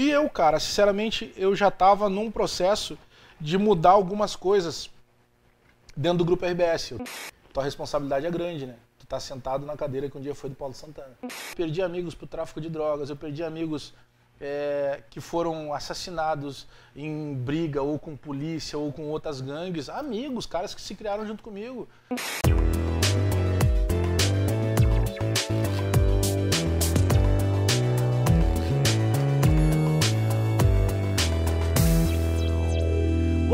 E eu, cara, sinceramente, eu já estava num processo de mudar algumas coisas dentro do grupo RBS. Tua responsabilidade é grande, né? Tu tá sentado na cadeira que um dia foi do Paulo Santana. Perdi amigos pro tráfico de drogas, eu perdi amigos é, que foram assassinados em briga ou com polícia ou com outras gangues. Amigos, caras que se criaram junto comigo.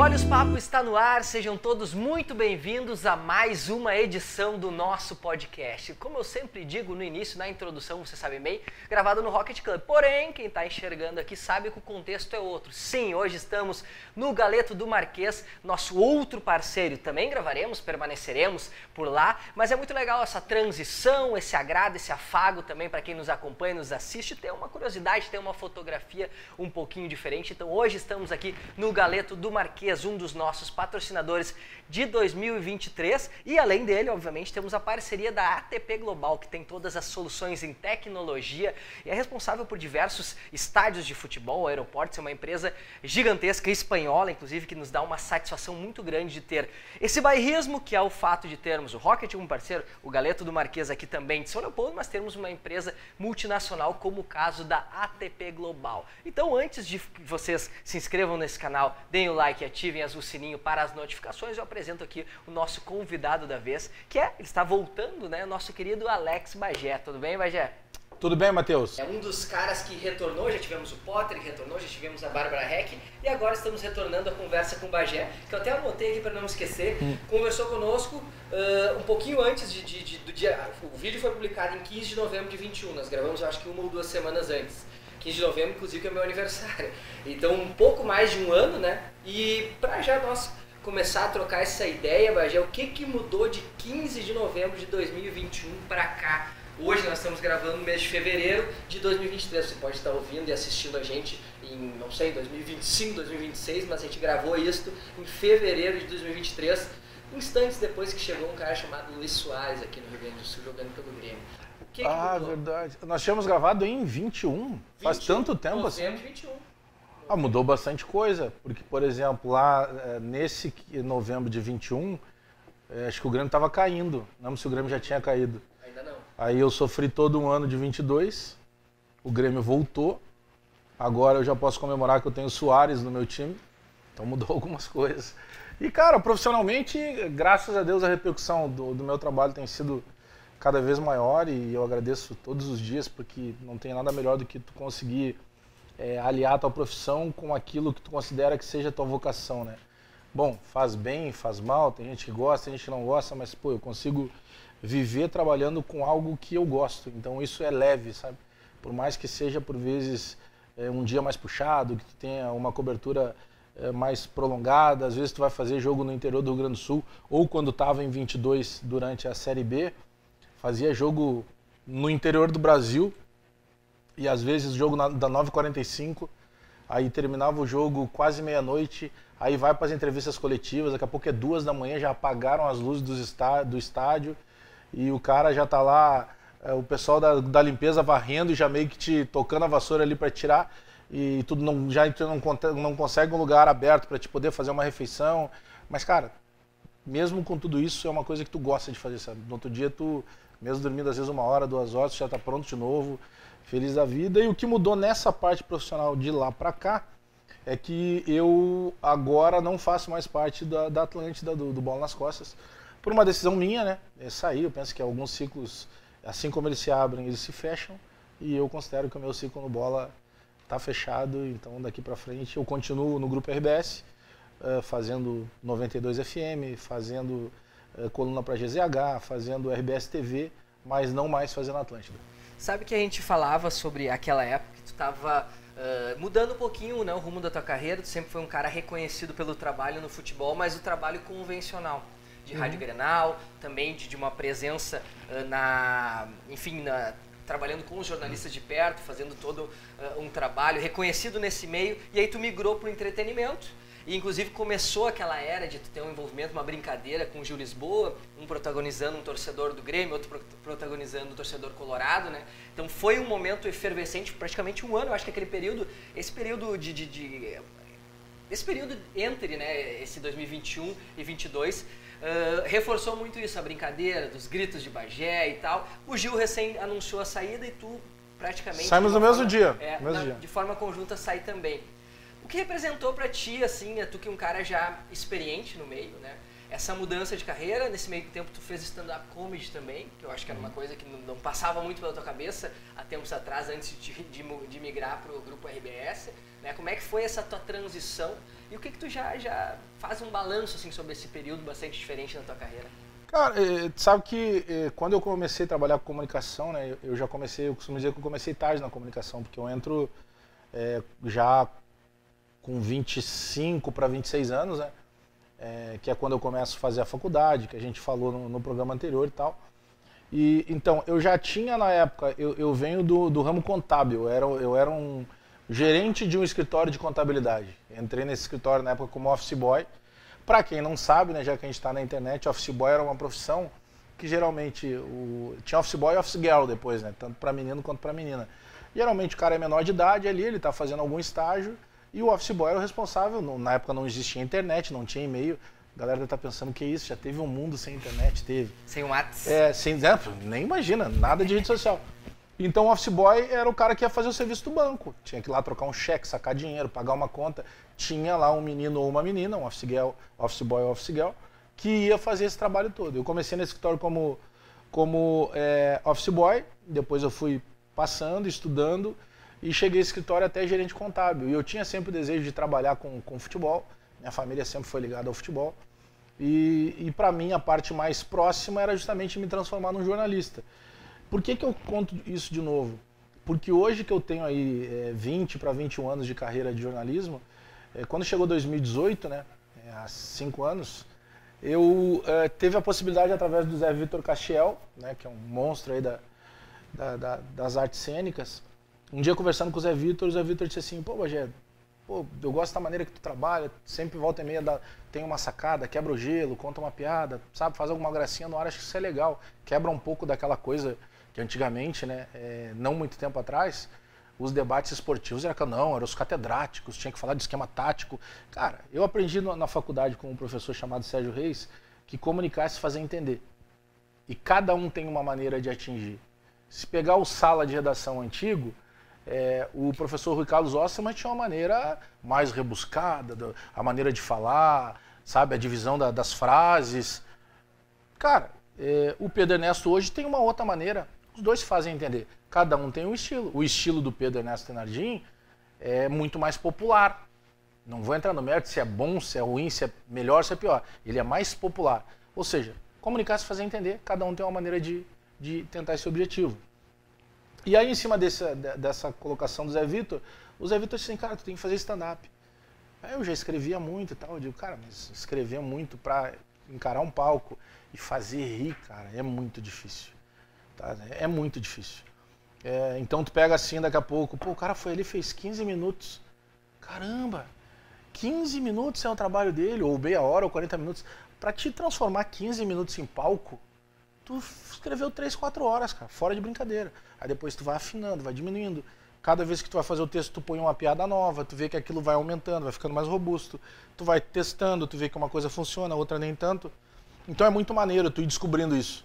Olhos Papo está no ar, sejam todos muito bem-vindos a mais uma edição do nosso podcast. Como eu sempre digo no início, na introdução, você sabe bem, gravado no Rocket Club. Porém, quem está enxergando aqui sabe que o contexto é outro. Sim, hoje estamos no Galeto do Marquês, nosso outro parceiro. Também gravaremos, permaneceremos por lá, mas é muito legal essa transição, esse agrado, esse afago também para quem nos acompanha, nos assiste, ter uma curiosidade, ter uma fotografia um pouquinho diferente. Então, hoje estamos aqui no Galeto do Marquês um dos nossos patrocinadores de 2023. E além dele, obviamente, temos a parceria da ATP Global, que tem todas as soluções em tecnologia e é responsável por diversos estádios de futebol, aeroportos. É uma empresa gigantesca espanhola, inclusive, que nos dá uma satisfação muito grande de ter esse bairrismo, que é o fato de termos o Rocket como parceiro, o Galeto do Marquês aqui também de São Leopoldo, mas termos uma empresa multinacional como o caso da ATP Global. Então, antes de vocês se inscrevam nesse canal, deem o like e ativem o sininho para as notificações, eu apresento aqui o nosso convidado da vez, que é, ele está voltando, né, nosso querido Alex Bagé. Tudo bem, Bagé? Tudo bem, Matheus? É um dos caras que retornou, já tivemos o Potter que retornou, já tivemos a Bárbara Heck e agora estamos retornando a conversa com o Bagé, que eu até anotei aqui para não esquecer. Hum. Conversou conosco uh, um pouquinho antes de, de, de, do dia. O vídeo foi publicado em 15 de novembro de 21, nós gravamos acho que uma ou duas semanas antes. 15 de novembro, inclusive, que é meu aniversário. Então, um pouco mais de um ano, né? E para já nós começar a trocar essa ideia, Bagé, o que, que mudou de 15 de novembro de 2021 para cá? Hoje nós estamos gravando no mês de fevereiro de 2023. Você pode estar ouvindo e assistindo a gente em, não sei, 2025, 2026, mas a gente gravou isso em fevereiro de 2023, instantes depois que chegou um cara chamado Luiz Soares aqui no Rio Grande do Sul jogando pelo Grêmio. Que ah, que verdade. Nós tínhamos gravado em 21. 21 Faz tanto tempo assim. 21. Ah, mudou bastante coisa. Porque, por exemplo, lá eh, nesse novembro de 21, eh, acho que o Grêmio estava caindo. Não se o Grêmio já tinha caído. Aí eu sofri todo um ano de 22. O Grêmio voltou. Agora eu já posso comemorar que eu tenho o Soares no meu time. Então mudou algumas coisas. E, cara, profissionalmente, graças a Deus, a repercussão do, do meu trabalho tem sido cada vez maior e eu agradeço todos os dias porque não tem nada melhor do que tu conseguir é, aliar tua profissão com aquilo que tu considera que seja tua vocação, né? Bom, faz bem, faz mal, tem gente que gosta, tem gente que não gosta, mas pô, eu consigo viver trabalhando com algo que eu gosto. Então isso é leve, sabe? Por mais que seja por vezes é, um dia mais puxado, que tu tenha uma cobertura é, mais prolongada, às vezes tu vai fazer jogo no interior do Rio Grande do Sul ou quando estava em 22 durante a Série B, fazia jogo no interior do Brasil e às vezes jogo na, da 9h45, aí terminava o jogo quase meia-noite, aí vai para as entrevistas coletivas, daqui a pouco é duas da manhã, já apagaram as luzes do, está, do estádio e o cara já está lá, é, o pessoal da, da limpeza varrendo e já meio que te tocando a vassoura ali para tirar e tudo não, já tu não, não consegue um lugar aberto para te poder fazer uma refeição. Mas, cara, mesmo com tudo isso, é uma coisa que tu gosta de fazer, sabe? No outro dia tu mesmo dormindo às vezes uma hora, duas horas, já está pronto de novo, feliz da vida. E o que mudou nessa parte profissional de lá para cá é que eu agora não faço mais parte da, da Atlântida, do, do Bola nas Costas, por uma decisão minha, né? É sair, eu penso que alguns ciclos, assim como eles se abrem, eles se fecham, e eu considero que o meu ciclo no Bola está fechado, então daqui para frente eu continuo no Grupo RBS, uh, eh, fazendo 92 FM, fazendo eh, coluna para GZH, fazendo RBS TV, mas não mais fazendo Atlântida. Sabe que a gente falava sobre aquela época que tu estava uh, mudando um pouquinho né, o rumo da tua carreira, tu sempre foi um cara reconhecido pelo trabalho no futebol, mas o trabalho convencional de uhum. rádio Grenal, também de, de uma presença uh, na, enfim, na, trabalhando com os jornalistas de perto, fazendo todo uh, um trabalho reconhecido nesse meio, e aí tu migrou para o entretenimento E inclusive começou aquela era de tu ter um envolvimento, uma brincadeira com o Gil Lisboa, um protagonizando um torcedor do Grêmio, outro protagonizando um torcedor colorado, né? Então foi um momento efervescente, praticamente um ano, eu acho que aquele período, esse período de, de, de esse período entre né, esse 2021 e 22 uh, reforçou muito isso, a brincadeira dos gritos de Bagé e tal. O Gil recém anunciou a saída e tu praticamente... Saímos no mesmo forma, dia. É, mesmo na, dia. De forma conjunta sai também. O que representou para ti, assim, é tu que é um cara já experiente no meio, né? Essa mudança de carreira, nesse meio tempo tu fez stand-up comedy também, que eu acho que era uma Uhum. coisa que não, não passava muito pela tua cabeça há tempos atrás, antes de, de, de migrar para o grupo RBS. Né? Como é que foi essa tua transição e o que que tu já, já faz um balanço assim, sobre esse período bastante diferente na tua carreira? Cara, eh, tu sabe que eh, quando eu comecei a trabalhar com comunicação, né, eu- já comecei, eu costumo dizer que eu comecei tarde na comunicação, porque eu entro eh, já com 25 para 26 anos, né? eh, que é quando eu começo a fazer a faculdade, que a gente falou no, no programa anterior e tal. E então, eu já tinha na época, eu, eu venho do, do ramo contábil, eu era, eu era um gerente de um escritório de contabilidade. Entrei nesse escritório na época como office boy. Para quem não sabe, né, já que a gente está na internet, office boy era uma profissão que geralmente o, tinha office boy e office girl depois, né, tanto para menino quanto para menina. Geralmente o cara é menor de idade ali, ele está fazendo algum estágio e o office boy era o responsável. Na época não existia internet, não tinha e-mail. A galera estar pensando que isso, já teve um mundo sem internet, teve. Sem o Whats? É, sem exemplo, nem imagina, nada de rede social. Então o office boy era o cara que ia fazer o serviço do banco. Tinha que ir lá trocar um cheque, sacar dinheiro, pagar uma conta. Tinha lá um menino ou uma menina, um office, girl, office boy office girl, que ia fazer esse trabalho todo. Eu comecei nesse escritório como, como é, office boy, depois eu fui passando, estudando e cheguei esse escritório até gerente contábil. E eu tinha sempre o desejo de trabalhar com, com futebol. Minha família sempre foi ligada ao futebol. E, e para mim a parte mais próxima era justamente me transformar num jornalista. Por que, que eu conto isso de novo? Porque hoje que eu tenho aí é, 20 para 21 anos de carreira de jornalismo, é, quando chegou 2018, né, é, há cinco anos, eu é, teve a possibilidade através do Zé Vitor Castiel, né, que é um monstro aí da, da- da- das artes cênicas, um dia conversando com o Zé Vitor, o Zé Vitor disse assim, pô, Bagé, pô, eu gosto da maneira que tu trabalha, sempre volta e meia tem uma sacada, quebra o gelo, conta uma piada, sabe, faz alguma gracinha no ar, acho que isso é legal. Quebra um pouco daquela coisa que antigamente, né, é, não muito tempo atrás, os debates esportivos era não, eram os catedráticos, tinha que falar de esquema tático. Cara, eu aprendi no- na faculdade com um professor chamado Sérgio Reis que comunicar é se fazer entender. E cada um tem uma maneira de atingir. Se pegar o sala de redação antigo, é, o professor Rui Carlos Osterman tinha uma maneira mais rebuscada, a maneira de falar, sabe, a divisão da- das frases. Cara, é, o Pedro Ernesto hoje tem uma outra maneira. Os dois se fazem entender. Cada um tem um estilo. O estilo do Pedro Ernesto Tenardim é muito mais popular. Não vou entrar no mérito se é bom, se é ruim, se é melhor, se é pior. Ele é mais popular. Ou seja, comunicar se fazer entender, cada um tem uma maneira de, de tentar esse objetivo. E aí, em cima dessa, de- dessa colocação do Zé Vitor, o Zé Vitor disse assim, cara, tu tem que fazer stand-up. Eu já escrevia muito e tal. Eu digo, cara, mas escrever muito pra encarar um palco e fazer rir, cara, é muito difícil. Tá? É muito difícil. É, então tu pega assim daqui a pouco, pô, o cara foi ali fez 15 minutos. Caramba, 15 minutos é o trabalho dele, ou meia hora, ou 40 minutos. Pra te transformar 15 minutos em palco, tu escreveu 3, 4 horas, cara, fora de brincadeira. Aí depois tu vai afinando, vai diminuindo. Cada vez que tu vai fazer o texto, tu põe uma piada nova, tu vê que aquilo vai aumentando, vai ficando mais robusto. Tu vai testando, tu vê que uma coisa funciona, a outra nem tanto. Então é muito maneiro tu ir descobrindo isso.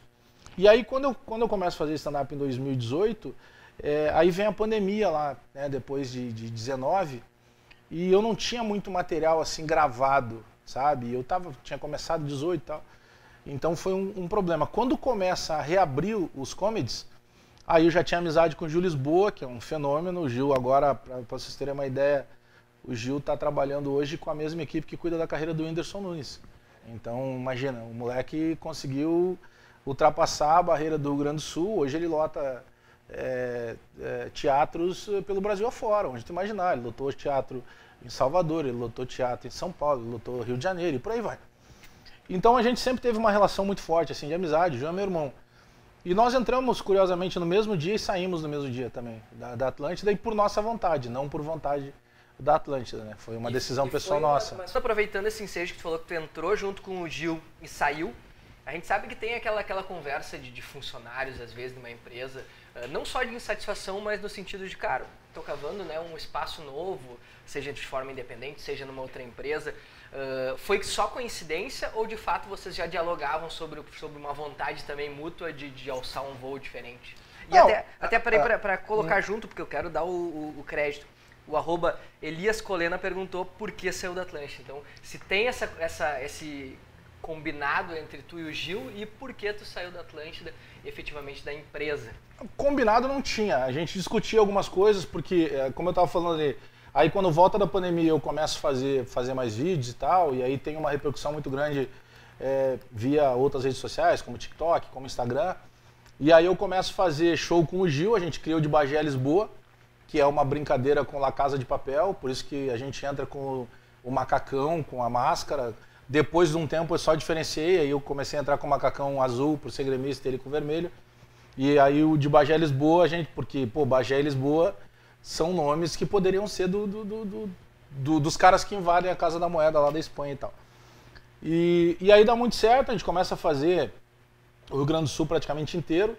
E aí quando eu, quando eu começo a fazer stand-up em 2018, é, aí vem a pandemia lá, né, depois de, de 19, e eu não tinha muito material assim gravado, sabe? Eu tava, tinha começado 18 e tal. Então foi um, um problema. Quando começa a reabrir os comedies, aí eu já tinha amizade com o Gil Lisboa, que é um fenômeno. O Gil agora, para vocês terem uma ideia, o Gil está trabalhando hoje com a mesma equipe que cuida da carreira do Whindersson Nunes. Então, imagina, o moleque conseguiu ultrapassar a barreira do Rio Grande do Sul. Hoje ele lota é, é, teatros pelo Brasil afora, onde tu imaginar. Ele lotou teatro em Salvador, ele lotou teatro em São Paulo, ele lotou Rio de Janeiro e por aí vai. Então a gente sempre teve uma relação muito forte, assim, de amizade. O João é meu irmão. E nós entramos, curiosamente, no mesmo dia e saímos no mesmo dia também, da, da Atlântida, e por nossa vontade, não por vontade da Atlântida, né? Foi uma E- decisão e pessoal uma- nossa. Mas aproveitando esse ensejo que tu falou que tu entrou junto com o Gil e saiu, a gente sabe que tem aquela, aquela conversa de, de funcionários, às vezes, numa empresa, eh, não só de insatisfação, mas no sentido de, cara, tô cavando né, um espaço novo, seja de forma independente, seja numa outra empresa. Eh, foi só coincidência ou de fato vocês já dialogavam sobre, sobre uma vontade também mútua de, de alçar um voo diferente? E Não, até, até peraí, a- pra, pra colocar junto, porque eu quero dar o, o- o crédito. O arroba Elias Colena perguntou por que saiu da Atlântida. Então, se tem essa, essa, esse combinado entre tu e o Gil e por que tu saiu da Atlântida, efetivamente da empresa. Combinado não tinha. A gente discutia algumas coisas, porque, é, como eu estava falando ali, aí quando volta da pandemia eu começo a fazer, fazer mais vídeos e tal, e aí tem uma repercussão muito grande é, via outras redes sociais, como TikTok, como Instagram. E aí eu começo a fazer show com o Gil, a gente criou de Bagé Lisboa, que é uma brincadeira com La Casa de Papel, por isso que a gente entra com o macacão, com a máscara. Depois de um tempo eu só diferenciei, aí eu comecei a entrar com o macacão azul, por ser gremista, ele com vermelho. E aí o de Bagé Lisboa, a gente, porque, pô, Bagé e Lisboa são nomes que poderiam ser do, do- do- do- do- dos caras que invadem a Casa da Moeda lá da Espanha e tal. E, e aí dá muito certo, a gente começa a fazer o Rio Grande do Sul praticamente inteiro.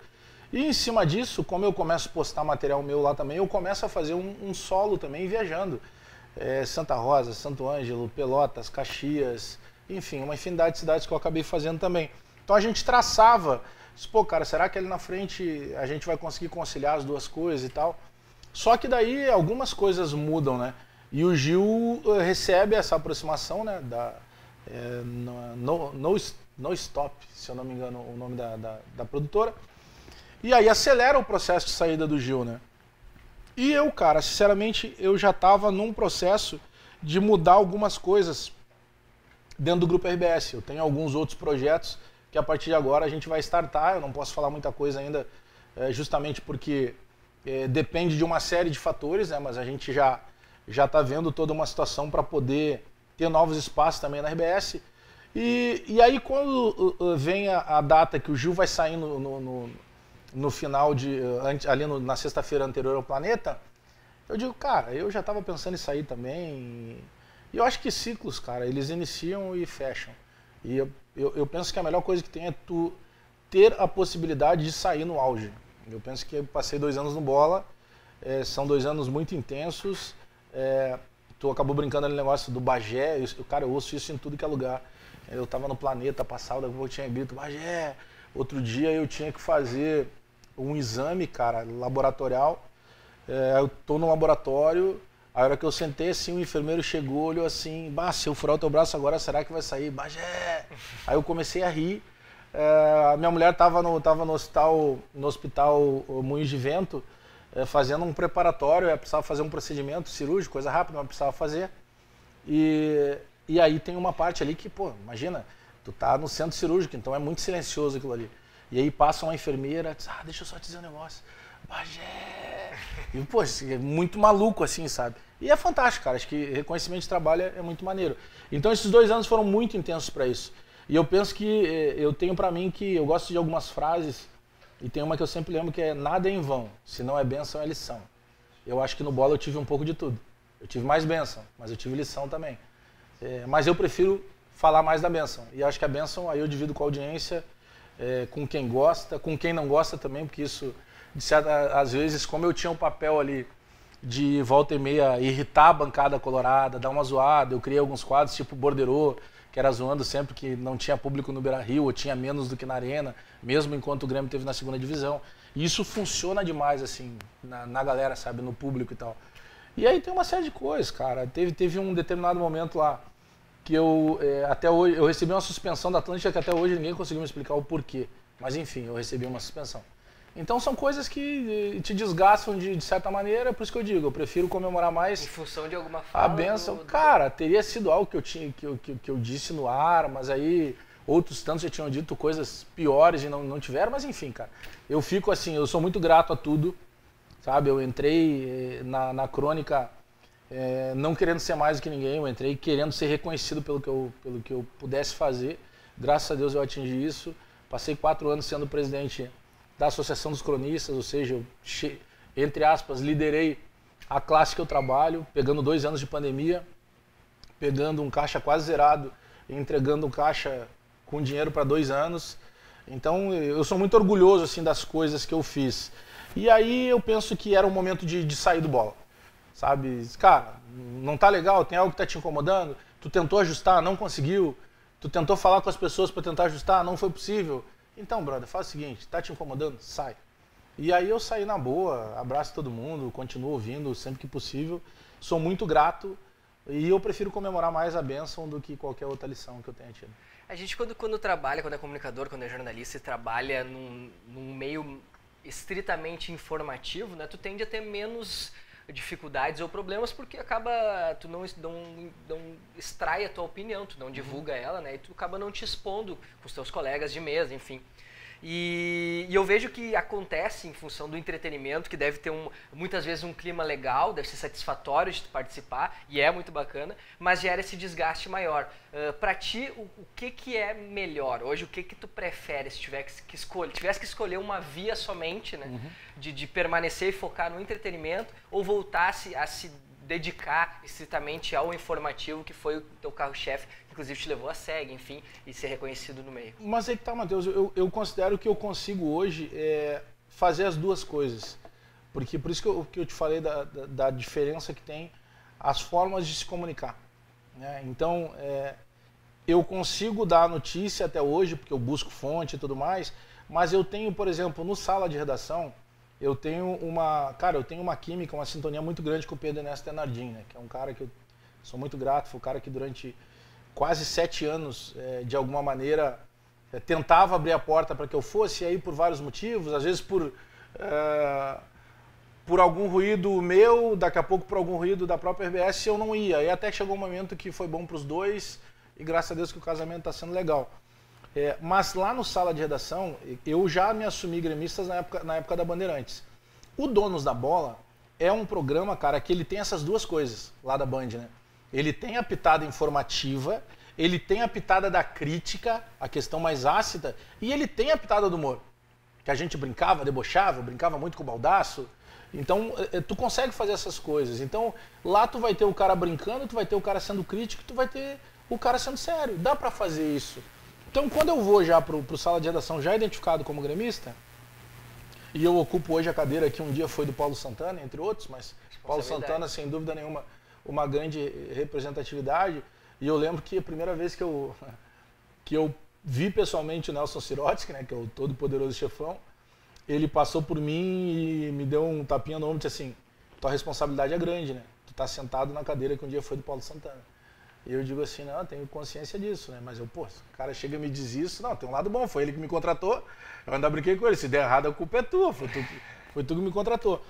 E em cima disso, como eu começo a postar material meu lá também, eu começo a fazer um, um solo também viajando. É, Santa Rosa, Santo Ângelo, Pelotas, Caxias, enfim, uma infinidade de cidades que eu acabei fazendo também. Então a gente traçava, disse, pô, cara, será que ali na frente a gente vai conseguir conciliar as duas coisas e tal? Só que daí algumas coisas mudam, né? E o Gil eh, recebe essa aproximação, né? Da, é, no, no, no, Stop, se eu não me engano o nome da, da, da produtora. E aí acelera o processo de saída do Gil, né? E eu, cara, sinceramente, eu já estava num processo de mudar algumas coisas dentro do grupo RBS. Eu tenho alguns outros projetos que a partir de agora a gente vai startar. Eu não posso falar muita coisa ainda, eh, justamente porque eh, depende de uma série de fatores, né? Mas a gente já já está vendo toda uma situação para poder ter novos espaços também na RBS. E, e aí quando uh, uh, vem a, a data que o Gil vai sair no, no, no, no final de uh, ali no- na sexta-feira anterior ao Planeta, eu digo, cara, eu já estava pensando em sair também. E eu acho que ciclos, cara, eles iniciam e fecham. E eu, eu, eu penso que a melhor coisa que tem é tu ter a possibilidade de sair no auge. Eu penso que eu passei dois anos no bola, eh, são dois anos muito intensos. eh, tu acabou brincando no negócio do Bagé, eu, cara, eu ouço isso em tudo que é lugar. Eu tava no planeta passado, daqui a pouco tinha grito, Bagé. Outro dia eu tinha que fazer um exame, cara, laboratorial. É, eu tô no laboratório, a hora que eu sentei assim, o enfermeiro chegou, olhou assim, bah, se eu furar o teu braço agora, será que vai sair? Bagé! Aí eu comecei a rir. É, a minha mulher tava no, tava no hospital, no hospital o Moinhos de Vento, é, fazendo um preparatório, ela precisava fazer um procedimento cirúrgico, coisa rápida, mas precisava fazer. E, e aí tem uma parte ali que, pô, imagina, tu tá no centro cirúrgico, então é muito silencioso aquilo ali. E aí passa uma enfermeira, diz, ah, deixa eu só te dizer um negócio. Bagé! E, pô, é muito maluco assim, sabe? E é fantástico, cara. Acho que reconhecimento de trabalho é, é muito maneiro. Então esses dois anos foram muito intensos para isso. E eu penso que eh, eu tenho para mim que eu gosto de algumas frases e tem uma que eu sempre lembro que é nada é em vão, se não é benção é lição. Eu acho que no bola eu tive um pouco de tudo. Eu tive mais benção, mas eu tive lição também. É, mas eu prefiro falar mais da benção. E acho que a benção aí eu divido com a audiência, é, com quem gosta, com quem não gosta também, porque isso, certa, às vezes, como eu tinha um papel ali de volta e meia irritar a bancada colorada, dar uma zoada, eu criei alguns quadros tipo Borderô, que era zoando sempre que não tinha público no Beira Rio, ou tinha menos do que na Arena, mesmo enquanto o Grêmio teve na segunda divisão. E isso funciona demais, assim, na, na galera, sabe, no público e tal. E aí tem uma série de coisas, cara. Teve, teve um determinado momento lá que eu, é, até hoje, eu recebi uma suspensão da Atlântica que até hoje ninguém conseguiu me explicar o porquê. Mas enfim, eu recebi uma suspensão. Então são coisas que eh, te desgastam de, de certa maneira, por isso que eu digo, eu prefiro comemorar Em mais função de alguma fala. a benção. do- Cara, teria sido algo que eu, tinha, que, eu, que, que eu disse no ar, mas aí outros tantos já tinham dito coisas piores e não, não tiveram, mas enfim, cara. Eu fico assim, eu sou muito grato a tudo, sabe? Eu entrei eh, na, na crônica eh, não querendo ser mais do que ninguém, eu entrei querendo ser reconhecido pelo que, eu, pelo que eu pudesse fazer. Graças a Deus eu atingi isso. Passei quatro anos sendo presidente da Associação dos Cronistas, ou seja, eu, entre aspas, liderei a classe que eu trabalho, pegando dois anos de pandemia, pegando um caixa quase zerado entregando um caixa com dinheiro para dois anos. Então eu sou muito orgulhoso assim das coisas que eu fiz. E aí eu penso que era um momento de, de sair do bola. Sabe? Cara, não tá legal, tem algo que tá te incomodando, tu tentou ajustar, não conseguiu, tu tentou falar com as pessoas para tentar ajustar, não foi possível. Então, brother, faz o seguinte, tá te incomodando? Sai. E aí eu saí na boa, abraço todo mundo, continuo ouvindo sempre que possível. Sou muito grato e eu prefiro comemorar mais a bênção do que qualquer outra lição que eu tenha tido. A gente, quando, quando trabalha, quando é comunicador, quando é jornalista e trabalha num, num meio estritamente informativo, né, tu tende a ter menos dificuldades ou problemas porque acaba tu não, não, não extrai a tua opinião, tu não divulga uhum. ela, né? E tu acaba não te expondo com os teus colegas de mesa, enfim. E, e, eu vejo que acontece em função do entretenimento, que deve ter um, muitas vezes um clima legal, deve ser satisfatório de participar, e é muito bacana, mas gera esse desgaste maior. Uh, para ti, o, o, que, que é melhor? Hoje, o que, que tu prefere se tiver que, que escolher, tivesse que escolher uma via somente, né? Uhum. De, de permanecer e focar no entretenimento, ou voltasse a se dedicar estritamente ao informativo, que foi o teu carro-chefe, inclusive te levou a SEG, enfim, e ser reconhecido no meio. Mas aí que tá, Matheus, eu, eu considero que eu consigo hoje é, fazer as duas coisas. Porque por isso que eu, que eu te falei da, da, da, diferença que tem as formas de se comunicar. Né? Então, é, eu consigo dar notícia até hoje, porque eu busco fonte e tudo mais, mas eu tenho, por exemplo, no sala de redação, eu tenho uma, cara, eu tenho uma química, uma sintonia muito grande com o Pedro Ernesto Tenardin, né? que é um cara que eu sou muito grato, foi um cara que durante quase sete anos, é, de alguma maneira, é, tentava abrir a porta para que eu fosse, e aí por vários motivos, às vezes por, é, por algum ruído meu, daqui a pouco por algum ruído da própria RBS, eu não ia. E até chegou um momento que foi bom para os dois, e graças a Deus que o casamento está sendo legal. É, mas lá no sala de redação, eu já me assumi gremistas na época, na época da Bandeirantes. O Donos da Bola é um programa, cara, que ele tem essas duas coisas lá da Band, né? Ele tem a pitada informativa, ele tem a pitada da crítica, a questão mais ácida, e ele tem a pitada do humor. Que a gente brincava, debochava, brincava muito com o baldaço. Então, é, é, tu consegue fazer essas coisas. Então, lá tu vai ter o cara brincando, tu vai ter o cara sendo crítico, tu vai ter o cara sendo sério. Dá para fazer isso. Então, quando eu vou já pro, pro sala de redação já identificado como gremista, e eu ocupo hoje a cadeira que um dia foi do Paulo Santana, entre outros, mas Paulo Santana, sem dúvida nenhuma, uma grande representatividade. E eu lembro que a primeira vez que eu, que eu vi pessoalmente o Nelson Sirotsky, né, que é o todo poderoso chefão, ele passou por mim e me deu um tapinha no ombro e disse assim, tua responsabilidade é grande, né? Tu tá sentado na cadeira que um dia foi do Paulo Santana. E eu digo assim, não, eu tenho consciência disso, né? Mas eu, pô, o cara chega e me diz isso, não, tem um lado bom, foi ele que me contratou, eu ainda brinquei com ele, se der errado a culpa é tua, foi tu, foi tu que me contratou.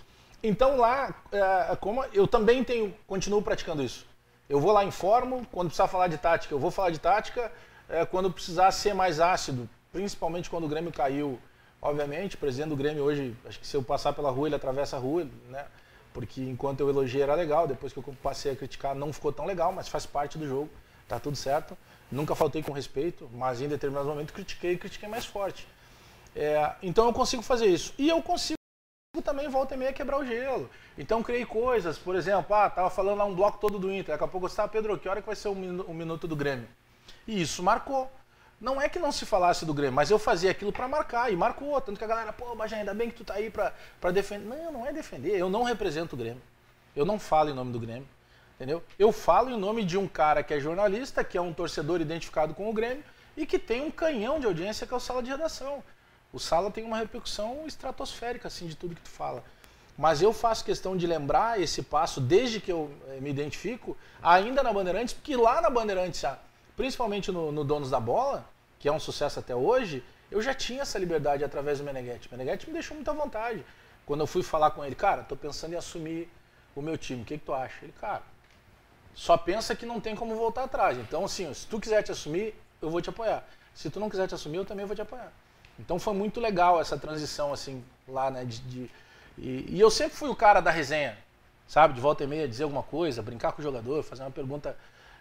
Então lá, é, como eu também tenho, continuo praticando isso. Eu vou lá informo, quando precisar falar de tática, eu vou falar de tática, é, quando precisar ser mais ácido, principalmente quando o Grêmio caiu, obviamente, o presidente do Grêmio hoje, acho que se eu passar pela rua, ele atravessa a rua, né? Porque enquanto eu elogiei era legal, depois que eu passei a criticar não ficou tão legal, mas faz parte do jogo, tá tudo certo. Nunca faltei com respeito, mas em determinados momentos critiquei e critiquei mais forte. É, então eu consigo fazer isso. E eu consigo também volta e meia quebrar o gelo. Então criei coisas, por exemplo, ah, tava falando lá um bloco todo do Inter, daqui a pouco eu estava, Pedro, que hora que vai ser o um minuto do Grêmio? E isso marcou. Não é que não se falasse do Grêmio, mas eu fazia aquilo para marcar, e marcou. Tanto que a galera, pô, Bajé, ainda bem que tu tá aí para defender. Não, não é defender, eu não represento o Grêmio. Eu não falo em nome do Grêmio, entendeu? Eu falo em nome de um cara que é jornalista, que é um torcedor identificado com o Grêmio, e que tem um canhão de audiência que é o Sala de Redação. O Sala tem uma repercussão estratosférica, assim, de tudo que tu fala. Mas eu faço questão de lembrar esse passo desde que eu eh, me identifico, ainda na Bandeirantes, porque lá na Bandeirantes, ah, principalmente no, no Donos da Bola, que é um sucesso até hoje, eu já tinha essa liberdade através do Meneghetti. O Meneghetti me deixou muita vontade. Quando eu fui falar com ele, cara, tô pensando em assumir o meu time, o que, que tu acha? Ele, cara, só pensa que não tem como voltar atrás. Então, assim, se tu quiser te assumir, eu vou te apoiar. Se tu não quiser te assumir, eu também vou te apoiar. Então foi muito legal essa transição, assim, lá, né? De, de e, e, eu sempre fui o cara da resenha, sabe? De volta e meia, dizer alguma coisa, brincar com o jogador, fazer uma pergunta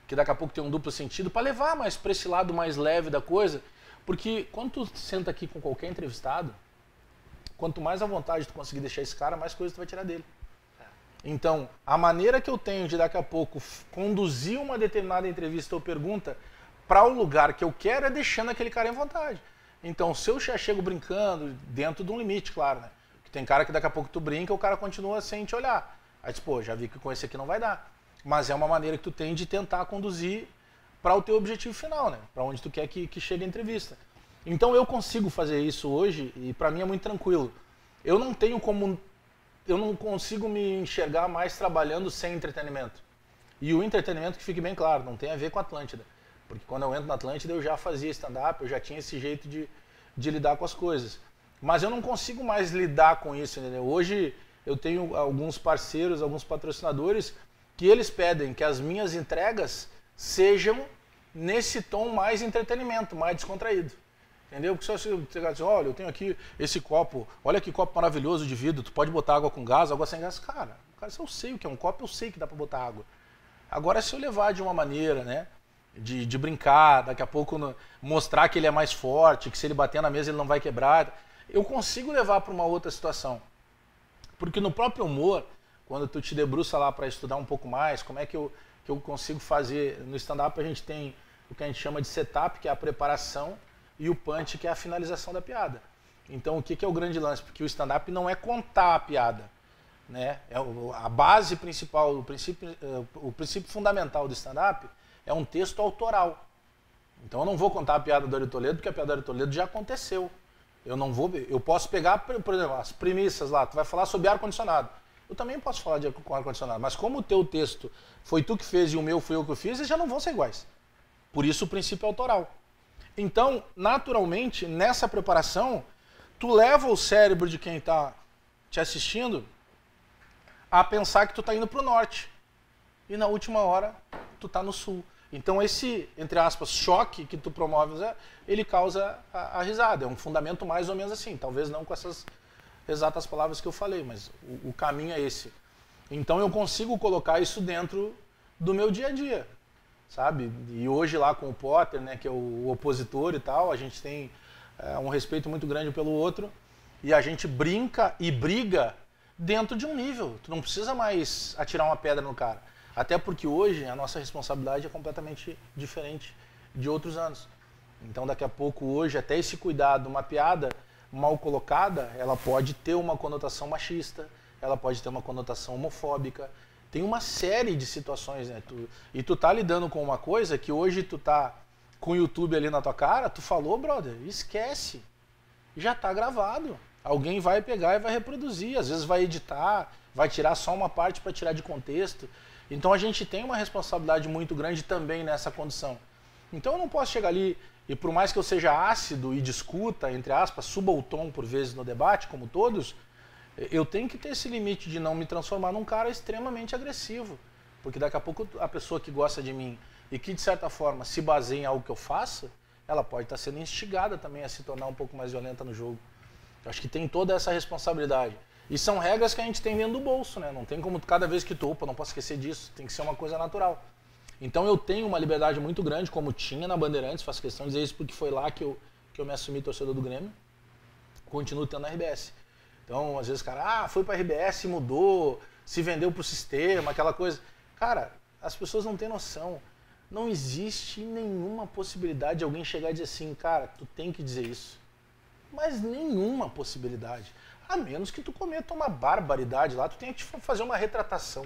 que daqui a pouco tem um duplo sentido, para levar mais para esse lado mais leve da coisa. Porque quando tu senta aqui com qualquer entrevistado, quanto mais à vontade tu conseguir deixar esse cara, mais coisa tu vai tirar dele. Então, a maneira que eu tenho de daqui a pouco conduzir uma determinada entrevista ou pergunta para o lugar que eu quero é deixando aquele cara em vontade. Então, se eu já chego brincando, dentro de um limite, claro, né? Porque tem cara que daqui a pouco tu brinca o cara continua sem te olhar. Aí diz, pô, já vi que com esse aqui não vai dar. Mas é uma maneira que tu tem de tentar conduzir para o teu objetivo final, né? Para onde tu quer que, que chegue a entrevista. Então eu consigo fazer isso hoje e para mim é muito tranquilo. Eu não tenho como eu não consigo me enxergar mais trabalhando sem entretenimento. E o entretenimento que fique bem claro, não tem a ver com Atlântida. Porque quando eu entro na Atlântida eu já fazia stand-up, eu já tinha esse jeito de, de lidar com as coisas. Mas eu não consigo mais lidar com isso, entendeu? Hoje eu tenho alguns parceiros, alguns patrocinadores que eles pedem que as minhas entregas sejam nesse tom mais entretenimento, mais descontraído. Entendeu? Porque se você chegar assim, olha, eu tenho aqui esse copo, olha que copo maravilhoso de vidro, tu pode botar água com gás, água sem gás. Cara, cara, se eu sei o que é um copo, eu sei que dá para botar água. Agora, se eu levar de uma maneira, né, de, de brincar, daqui a pouco no, mostrar que ele é mais forte, que se ele bater na mesa ele não vai quebrar, eu consigo levar para uma outra situação. Porque no próprio humor, quando tu te debruça lá para estudar um pouco mais, como é que eu, que eu consigo fazer? No stand-up a gente tem o que a gente chama de setup, que é a preparação, e o punch, que é a finalização da piada. Então o que, que é o grande lance? Porque o stand-up não é contar a piada. Né? É a base principal, o princípio, eh, o princípio fundamental do stand-up é um texto autoral. Então eu não vou contar a piada do Ari Toledo, porque a piada do Ari Toledo já aconteceu. Eu não vou. Eu posso pegar, por exemplo, as premissas lá, tu vai falar sobre ar-condicionado. Eu também posso falar de ar-condicionado, mas como o teu texto foi tu que fez e o meu foi eu que fiz, eles já não vão ser iguais. Por isso o princípio é autoral. Então, naturalmente, nessa preparação, tu leva o cérebro de quem está te assistindo a pensar que tu está indo para o norte. E na última hora, tu está no sul. Então esse, entre aspas, choque que tu promoves, ele causa a, a, risada. É um fundamento mais ou menos assim. Talvez não com essas exatas palavras que eu falei, mas o, o caminho é esse. Então eu consigo colocar isso dentro do meu dia a dia, sabe? E hoje lá com o Potter, né, que é o opositor e tal, a gente tem é, um respeito muito grande pelo outro e a gente brinca e briga dentro de um nível. Tu não precisa mais atirar uma pedra no cara. Até porque hoje a nossa responsabilidade é completamente diferente de outros anos. Então daqui a pouco hoje até esse cuidado, uma piada mal colocada, ela pode ter uma conotação machista, ela pode ter uma conotação homofóbica. Tem uma série de situações, né? Tu, e tu tá lidando com uma coisa que hoje tu tá com o YouTube ali na tua cara, tu falou, brother, esquece. Já tá gravado. Alguém vai pegar e vai reproduzir, às vezes vai editar, vai tirar só uma parte para tirar de contexto. Então a gente tem uma responsabilidade muito grande também nessa condição. Então eu não posso chegar ali e por mais que eu seja ácido e discuta, entre aspas, suba o tom por vezes no debate, como todos, eu tenho que ter esse limite de não me transformar num cara extremamente agressivo. Porque daqui a pouco a pessoa que gosta de mim e que de certa forma se baseia em algo que eu faça, ela pode estar sendo instigada também a se tornar um pouco mais violenta no jogo. Eu acho que tem toda essa responsabilidade. E são regras que a gente tem dentro do bolso, né? Não tem como cada vez que tu, opa, não posso esquecer disso, tem que ser uma coisa natural. Então eu tenho uma liberdade muito grande, como tinha na Bandeirantes, faço questão de dizer isso porque foi lá que eu, que eu me assumi torcedor do Grêmio. Continuo tendo na RBS. Então, às vezes, cara, ah, foi para a RBS, mudou, se vendeu para o sistema, aquela coisa. Cara, as pessoas não têm noção. Não existe nenhuma possibilidade de alguém chegar e dizer assim, cara, tu tem que dizer isso. Mas nenhuma possibilidade. A menos que tu cometa uma barbaridade lá, tu tenha que fazer uma retratação.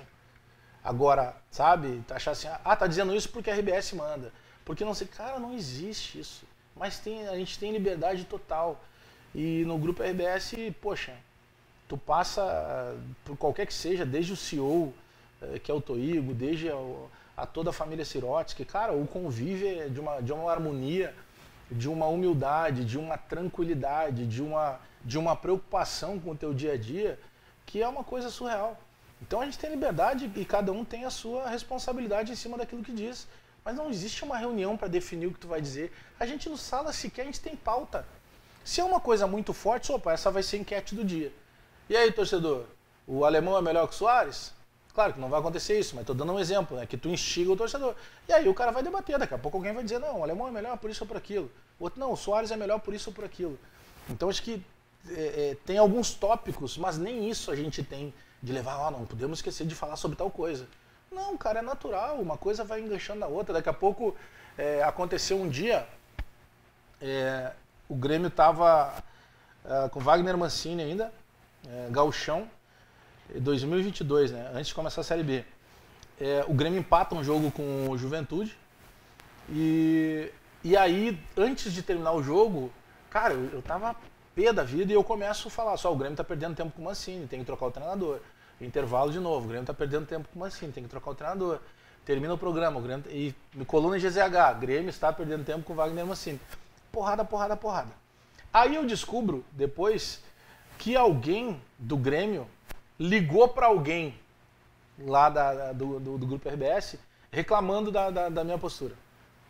Agora, sabe, achar assim, ah, tá dizendo isso porque a RBS manda. Porque não sei, cara, não existe isso. Mas tem, a gente tem liberdade total. E no grupo RBS, poxa, tu passa por qualquer que seja, desde o CEO, eh, que é o Toigo, desde a, a toda a família Sirotsky, cara, o convívio é de uma, de uma harmonia, de uma humildade, de uma tranquilidade, de uma de uma preocupação com o teu dia a dia, que é uma coisa surreal. Então a gente tem liberdade e cada um tem a sua responsabilidade em cima daquilo que diz. Mas não existe uma reunião para definir o que tu vai dizer. A gente no sala sequer a gente tem pauta. Se é uma coisa muito forte, opa, essa vai ser enquete do dia. E aí, torcedor, o alemão é melhor que o Soares? Claro que não vai acontecer isso, mas estou dando um exemplo, né? Que tu instiga o torcedor. E aí o cara vai debater, daqui a pouco alguém vai dizer, não, o alemão é melhor por isso ou por aquilo. O outro, não, o Soares é melhor por isso ou por aquilo. Então acho que é, é, tem alguns tópicos, mas nem isso a gente tem de levar, ó, não podemos esquecer de falar sobre tal coisa. Não, cara, é natural, uma coisa vai enganchando na outra. Daqui a pouco é, aconteceu um dia, é, o Grêmio estava é, com Wagner Mancini ainda, é, Galchão, 2022, né, antes de começar a Série B. É, o Grêmio empata um jogo com o Juventude e, e aí, antes de terminar o jogo, cara, eu, eu tava pé da vida e eu começo a falar, só o Grêmio tá perdendo tempo com o Mancini, tem que trocar o treinador. Intervalo de novo, o Grêmio tá perdendo tempo com o Mancini, tem que trocar o treinador. Termina o programa, o Grêmio, e coluna em GZH, Grêmio está perdendo tempo com o Wagner Mancini. Porrada, porrada, porrada. Aí eu descubro, depois, que alguém do Grêmio ligou para alguém lá da, do, do, do, grupo RBS reclamando da, da, da minha postura.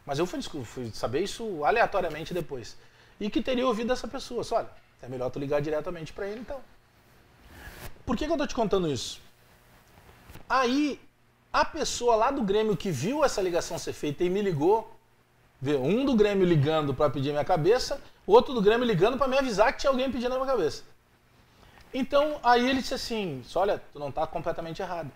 Mas eu fui, fui, saber isso aleatoriamente depois. E que teria ouvido essa pessoa. Só, olha, é melhor tu ligar diretamente para ele então. Por que, que eu tô te contando isso? Aí, a pessoa lá do Grêmio que viu essa ligação ser feita e me ligou, vê um do Grêmio ligando para pedir minha cabeça, outro do Grêmio ligando para me avisar que tinha alguém pedindo a minha cabeça. Então, aí ele disse assim: olha, tu não está completamente errado.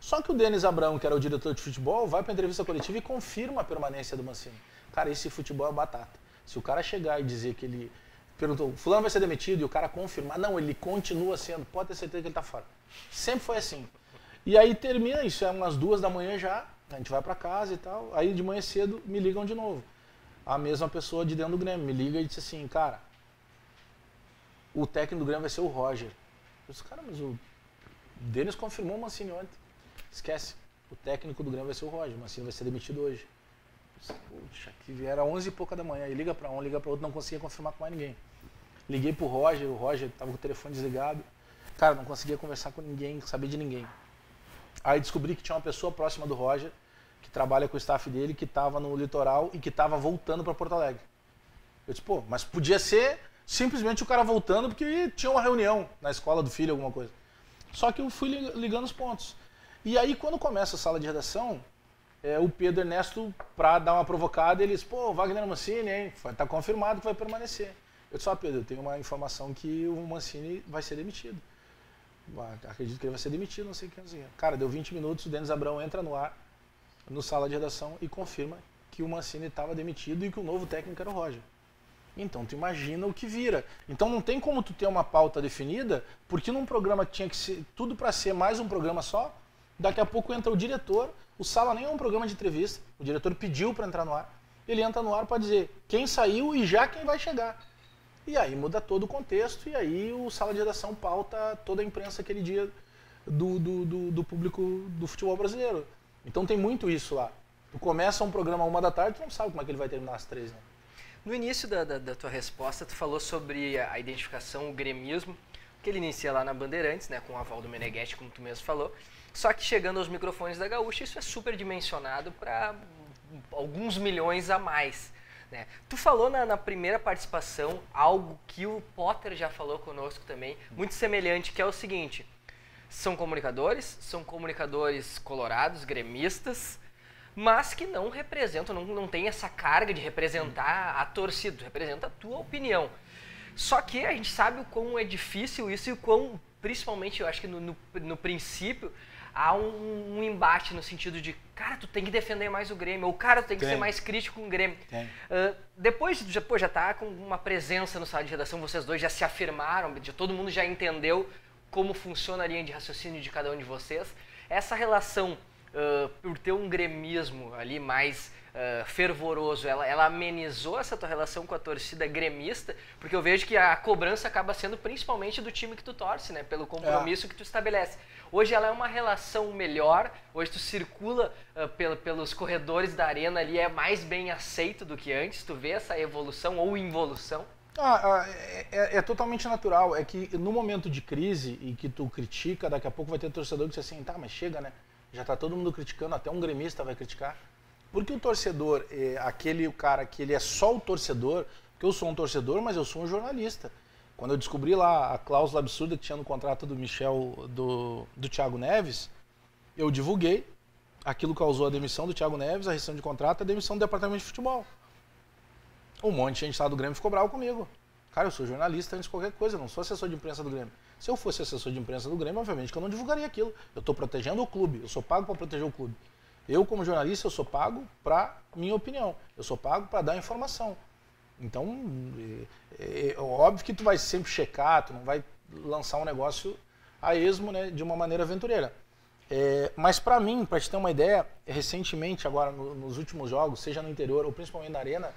Só que o Denis Abrão, que era o diretor de futebol, vai para a entrevista coletiva e confirma a permanência do Mancini. Cara, esse futebol é batata. Se o cara chegar e dizer que ele perguntou, fulano vai ser demitido e o cara confirmar, não, ele continua sendo, pode ter certeza que ele está fora. Sempre foi assim. E aí termina isso, é umas duas da manhã já, a gente vai para casa e tal. Aí de manhã cedo me ligam de novo. A mesma pessoa de dentro do Grêmio me liga e diz assim, cara, o técnico do Grêmio vai ser o Roger. Eu disse, cara, mas o Denis confirmou o Mancini ontem. Esquece. O técnico do Grêmio vai ser o Roger. O Mancini vai ser demitido hoje. Puxa, que era 11 e pouca da manhã. E liga para um, liga para outro, não conseguia confirmar com mais ninguém. Liguei pro Roger, o Roger tava com o telefone desligado. Cara, não conseguia conversar com ninguém, saber de ninguém. Aí descobri que tinha uma pessoa próxima do Roger, que trabalha com o staff dele, que estava no litoral e que estava voltando para Porto Alegre. Eu disse, pô, mas podia ser simplesmente o cara voltando porque tinha uma reunião na escola do filho, alguma coisa. Só que eu fui ligando os pontos. E aí, quando começa a sala de redação, é, o Pedro Ernesto, para dar uma provocada, ele disse, pô, Wagner Mancini, hein? Tá confirmado que vai permanecer. Eu disse, ó, Pedro, eu tenho uma informação que o Mancini vai ser demitido. Acredito que ele vai ser demitido, não sei o que. Cara, deu 20 minutos, o Denis Abrão entra no ar, no sala de redação, e confirma que o Mancini estava demitido e que o novo técnico era o Roger. Então tu imagina o que vira. Então não tem como tu ter uma pauta definida, porque num programa que tinha que ser tudo para ser mais um programa só, Daqui a pouco entra o diretor, o Sala nem é um programa de entrevista, o diretor pediu para entrar no ar. Ele entra no ar para dizer quem saiu e já quem vai chegar. E aí muda todo o contexto, e aí o Sala de Redação pauta toda a imprensa aquele dia do, do, do, do público do futebol brasileiro. Então tem muito isso lá. Tu começa um programa uma da tarde, tu não sabe como é que ele vai terminar às três, né? No início da, da, da, tua resposta, tu falou sobre a identificação, o gremismo, que ele inicia lá na Bandeirantes, né, com o aval do Meneghetti, como tu mesmo falou. Só que chegando aos microfones da Gaúcha, isso é super dimensionado para alguns milhões a mais. Né? Tu falou na, na, primeira participação algo que o Potter já falou conosco também, muito semelhante, que é o seguinte: são comunicadores, são comunicadores colorados, gremistas, mas que não representam, não, não tem essa carga de representar a torcida, representa a tua opinião. Só que a gente sabe o quão é difícil isso e o quão, principalmente eu acho que no, no, no princípio, há um, um, embate no sentido de, cara, tu tem que defender mais o Grêmio, ou cara, tu tem que tem. ser mais crítico com o Grêmio. Uh, depois, já, pô, já tá com uma presença no sala de redação, vocês dois já se afirmaram, já, todo mundo já entendeu como funciona a linha de raciocínio de cada um de vocês. Essa relação, uh, por ter um gremismo ali mais uh, fervoroso, ela, ela amenizou essa tua relação com a torcida gremista, porque eu vejo que a cobrança acaba sendo principalmente do time que tu torce, né? Pelo compromisso é. que tu estabelece. Hoje ela é uma relação melhor, hoje tu circula uh, pel pelos corredores da arena ali, é mais bem aceito do que antes, tu vê essa evolução ou involução? Ah, ah é, é, é, totalmente natural. É que no momento de crise e que tu critica, daqui a pouco vai ter torcedor que diz assim, tá, mas chega, né? Já tá todo mundo criticando, até um gremista vai criticar. Porque o torcedor, é aquele cara que ele é só o torcedor, que eu sou um torcedor, mas eu sou um jornalista. Quando eu descobri lá a cláusula absurda que tinha no contrato do Michel, do, do Thiago Neves, eu divulguei. Aquilo causou a demissão do Thiago Neves, a rescisão de contrato e a demissão do departamento de futebol. Um monte de gente lá do Grêmio ficou bravo comigo. Cara, eu sou jornalista antes de qualquer coisa, não sou assessor de imprensa do Grêmio. Se eu fosse assessor de imprensa do Grêmio, obviamente que eu não divulgaria aquilo. Eu estou protegendo o clube, eu sou pago para proteger o clube. Eu, como jornalista, eu sou pago para minha opinião. Eu sou pago para dar informação. Então, é, é, óbvio que tu vai sempre checar, tu não vai lançar um negócio a esmo, né, de uma maneira aventureira. É, mas para mim, para te ter uma ideia, recentemente, agora no, nos últimos jogos, seja no interior ou principalmente na arena,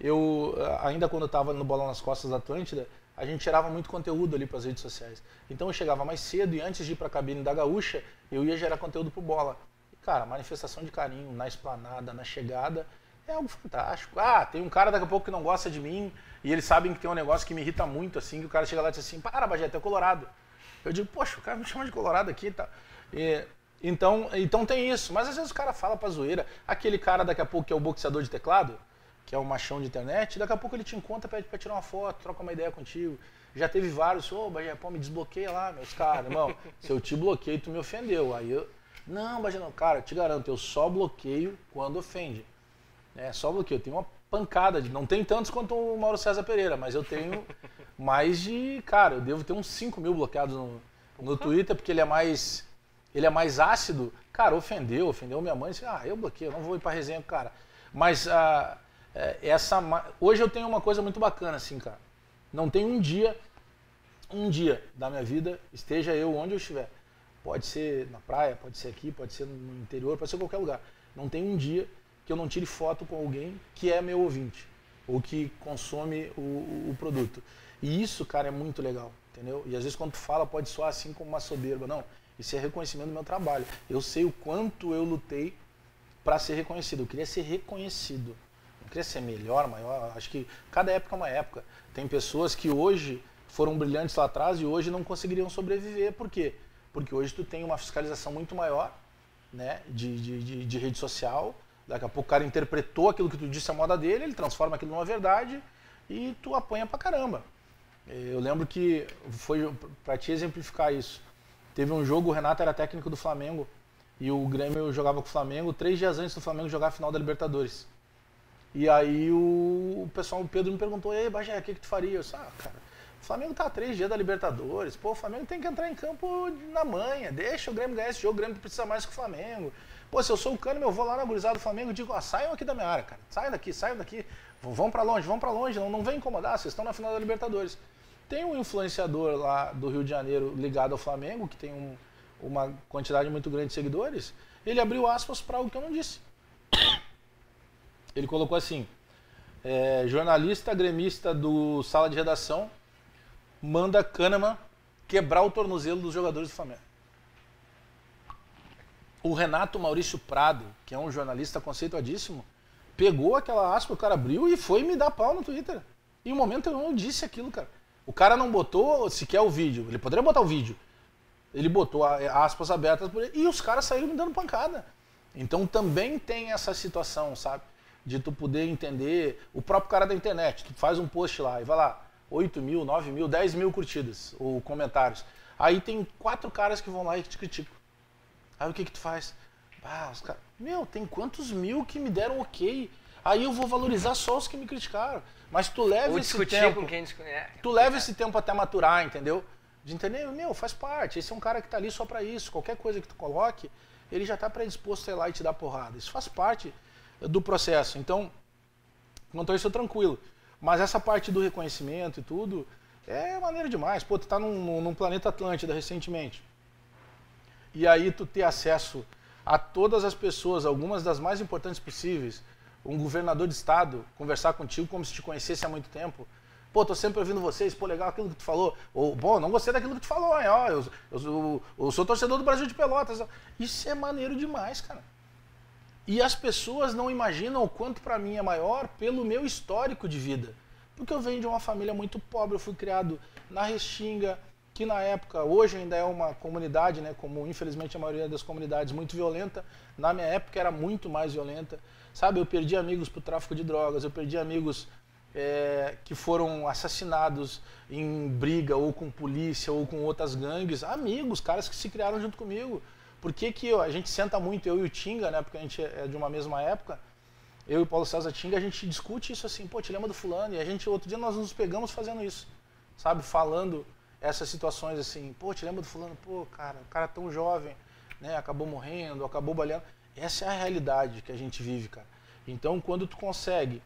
eu ainda quando estava no Bolão nas Costas da Atlântida, a gente gerava muito conteúdo ali para as redes sociais. Então eu chegava mais cedo e antes de ir para a cabine da Gaúcha, eu ia gerar conteúdo pro Bola. E, cara, manifestação de carinho na esplanada, na chegada, é algo fantástico. Ah, tem um cara daqui a pouco que não gosta de mim e eles sabem que tem um negócio que me irrita muito, assim, que o cara chega lá e diz assim, para, Bagé, é colorado. Eu digo, poxa, o cara me chama de colorado aqui tá. e então, então tem isso. Mas às vezes o cara fala pra zoeira. Aquele cara daqui a pouco que é o boxeador de teclado, que é o machão de internet, daqui a pouco ele te encontra, pede pra tirar uma foto, troca uma ideia contigo. Já teve vários, ô, oh, Bagé, pô, me desbloqueia lá, meus caras, irmão. se eu te bloqueei, tu me ofendeu. Aí eu, não, Bagé, não, cara, te garanto, eu só bloqueio quando ofende. É, só bloqueio. Eu tenho uma pancada de. Não tem tantos quanto o Mauro César Pereira, mas eu tenho mais de. Cara, eu devo ter uns 5 mil bloqueados no, no Twitter, porque ele é mais. Ele é mais ácido. Cara, ofendeu, ofendeu minha mãe. Disse, ah, eu bloqueio, não vou ir pra resenha com o cara. Mas ah, é, essa. Hoje eu tenho uma coisa muito bacana, assim, cara. Não tem um dia, um dia da minha vida, esteja eu onde eu estiver. Pode ser na praia, pode ser aqui, pode ser no interior, pode ser em qualquer lugar. Não tem um dia que eu não tire foto com alguém que é meu ouvinte ou que consome o, o, produto. E isso, cara, é muito legal, entendeu? E às vezes quando tu fala pode soar assim como uma soberba. Não, isso é reconhecimento do meu trabalho. Eu sei o quanto eu lutei para ser reconhecido. Eu queria ser reconhecido. Não queria ser melhor, maior. Acho que cada época é uma época. Tem pessoas que hoje foram brilhantes lá atrás e hoje não conseguiriam sobreviver. Por quê? Porque hoje tu tem uma fiscalização muito maior né, de, de, de, de rede social, Daqui a pouco o cara interpretou aquilo que tu disse a moda dele, ele transforma aquilo numa verdade e tu apanha pra caramba. Eu lembro que foi para te exemplificar isso. Teve um jogo, o Renato era técnico do Flamengo e o Grêmio jogava com o Flamengo três dias antes do Flamengo jogar a final da Libertadores. E aí o, pessoal, o Pedro me perguntou, ei, Bagé, o que, que tu faria? Eu disse, ah, cara, o Flamengo tá a três dias da Libertadores, pô, o Flamengo tem que entrar em campo na manha, deixa o Grêmio ganhar esse jogo, o Grêmio precisa mais que o Flamengo. Pô, se eu sou o Kahneman, eu vou lá na gurizada do Flamengo e digo, ah, saiam aqui da minha área, cara. Saiam daqui, saiam daqui. Vão para longe, vão para longe, não, não vem incomodar, vocês estão na final da Libertadores. Tem um influenciador lá do Rio de Janeiro ligado ao Flamengo, que tem um, uma quantidade muito grande de seguidores. Ele abriu aspas para algo que eu não disse. Ele colocou assim: é, jornalista gremista do sala de redação manda Kahneman quebrar o tornozelo dos jogadores do Flamengo. O Renato Maurício Prado, que é um jornalista conceituadíssimo, pegou aquela aspa, o cara abriu e foi me dar pau no Twitter. E um momento eu não disse aquilo, cara. O cara não botou sequer o vídeo. Ele poderia botar o vídeo. Ele botou aspas abertas e os caras saíram me dando pancada. Então também tem essa situação, sabe? De tu poder entender o próprio cara da internet. Tu faz um post lá e vai lá, 8 mil, 9 mil, 10 mil curtidas ou comentários. Aí tem quatro caras que vão lá e te criticam. Aí o que que tu faz? Ah, os caras, meu, tem quantos mil que me deram ok? Aí eu vou valorizar só os que me criticaram. Mas tu leva esse tempo. Com quem é, tu leva esse tempo até maturar, entendeu? De entender, meu, faz parte. Esse é um cara que tá ali só para isso. Qualquer coisa que tu coloque, ele já tá predisposto a ir lá e te dar porrada. Isso faz parte do processo. Então, quanto a isso, eu tranquilo. Mas essa parte do reconhecimento e tudo é maneira demais. Pô, tu tá num, num planeta Atlântida recentemente e aí tu ter acesso a todas as pessoas, algumas das mais importantes possíveis, um governador de estado conversar contigo como se te conhecesse há muito tempo. Pô, tô sempre ouvindo vocês, pô, legal aquilo que tu falou. Ou, bom, não gostei daquilo que tu falou, hein? Ó, eu, eu, eu, sou torcedor do Brasil de Pelotas. Isso é maneiro demais, cara. E as pessoas não imaginam o quanto para mim é maior pelo meu histórico de vida. Porque eu venho de uma família muito pobre, eu fui criado na Restinga, que na época, hoje ainda é uma comunidade, né, como infelizmente a maioria das comunidades, muito violenta. Na minha época era muito mais violenta. Sabe, eu perdi amigos para o tráfico de drogas, eu perdi amigos é, que foram assassinados em briga ou com polícia ou com outras gangues. Amigos, caras que se criaram junto comigo. Por que, que a gente senta muito, eu e o Tinga, né, porque a gente é de uma mesma época, eu e o Paulo César Tinga, a gente discute isso assim, pô, te lembra do fulano? E a gente, outro dia nós nos pegamos fazendo isso, sabe, falando essas situações assim, pô, te lembra do fulano, pô, cara, o cara tão jovem, né, acabou morrendo, acabou baleando. Essa é a realidade que a gente vive, cara. Então, quando tu consegue,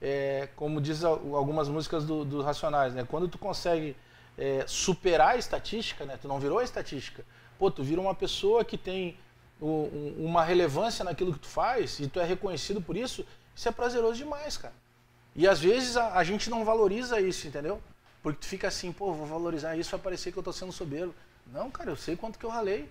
é, como diz algumas músicas dos do Racionais, né, quando tu consegue é, superar a estatística, né, tu não virou a estatística, pô, tu vira uma pessoa que tem um, uma relevância naquilo que tu faz e tu é reconhecido por isso, isso é prazeroso demais, cara. E às vezes a, a gente não valoriza isso, entendeu? Porque tu fica assim, pô, vou valorizar isso, vai parecer que eu estou sendo soberbo. Não, cara, eu sei quanto que eu ralei.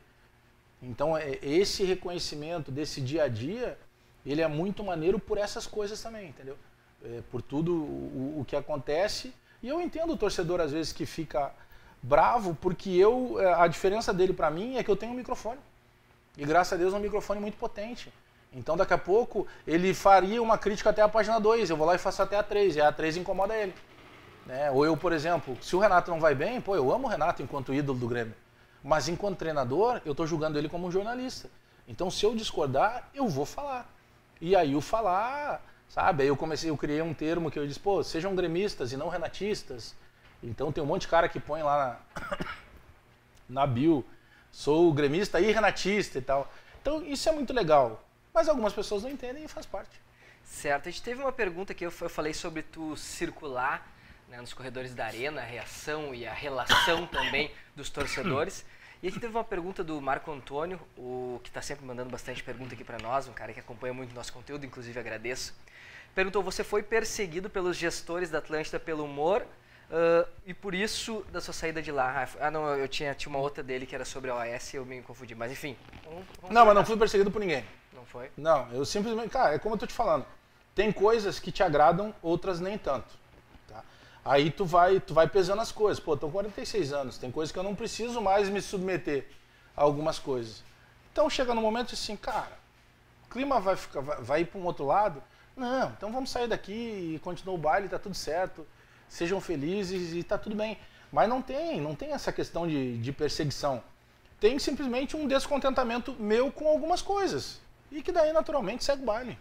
Então, é, esse reconhecimento desse dia a dia, ele é muito maneiro por essas coisas também, entendeu? É, por tudo o, o, que acontece. E eu entendo o torcedor, às vezes, que fica bravo, porque eu, é, a diferença dele para mim é que eu tenho um microfone. E graças a Deus é um microfone muito potente. Então daqui a pouco ele faria uma crítica até a página 2, eu vou lá e faço até a 3, e a 3 incomoda ele. Né? Ou eu, por exemplo, se o Renato não vai bem, pô, eu amo o Renato enquanto ídolo do Grêmio. Mas enquanto treinador, eu estou julgando ele como um jornalista. Então se eu discordar, eu vou falar. E aí o falar, sabe? Aí eu comecei, eu criei um termo que eu disse, pô, sejam gremistas e não renatistas. Então tem um monte de cara que põe lá na, na bio, sou gremista e renatista e tal. Então isso é muito legal. Mas algumas pessoas não entendem e faz parte. Certo. A gente teve uma pergunta que eu falei sobre tu circular né, nos corredores da arena, a reação e a relação também dos torcedores. E aqui teve uma pergunta do Marco Antônio, o que está sempre mandando bastante pergunta aqui para nós, um cara que acompanha muito nosso conteúdo, inclusive agradeço. Perguntou: você foi perseguido pelos gestores da Atlântida pelo humor uh, e por isso da sua saída de lá? Ah, não, eu tinha, tinha uma outra dele que era sobre a OAS e eu me confundi, mas enfim. Vamos, vamos não, mas não fui perseguido por ninguém. Não foi? Não, eu simplesmente, cara, é como eu tô te falando. Tem coisas que te agradam, outras nem tanto. Aí tu vai, tu vai pesando as coisas. Pô, tô com 46 anos, tem coisas que eu não preciso mais me submeter a algumas coisas. Então chega no momento assim, cara, o clima vai, ficar, vai, vai ir para um outro lado. Não, então vamos sair daqui e continuar o baile, tá tudo certo. Sejam felizes e tá tudo bem. Mas não tem, não tem essa questão de, de perseguição. Tem simplesmente um descontentamento meu com algumas coisas. E que daí naturalmente segue o baile.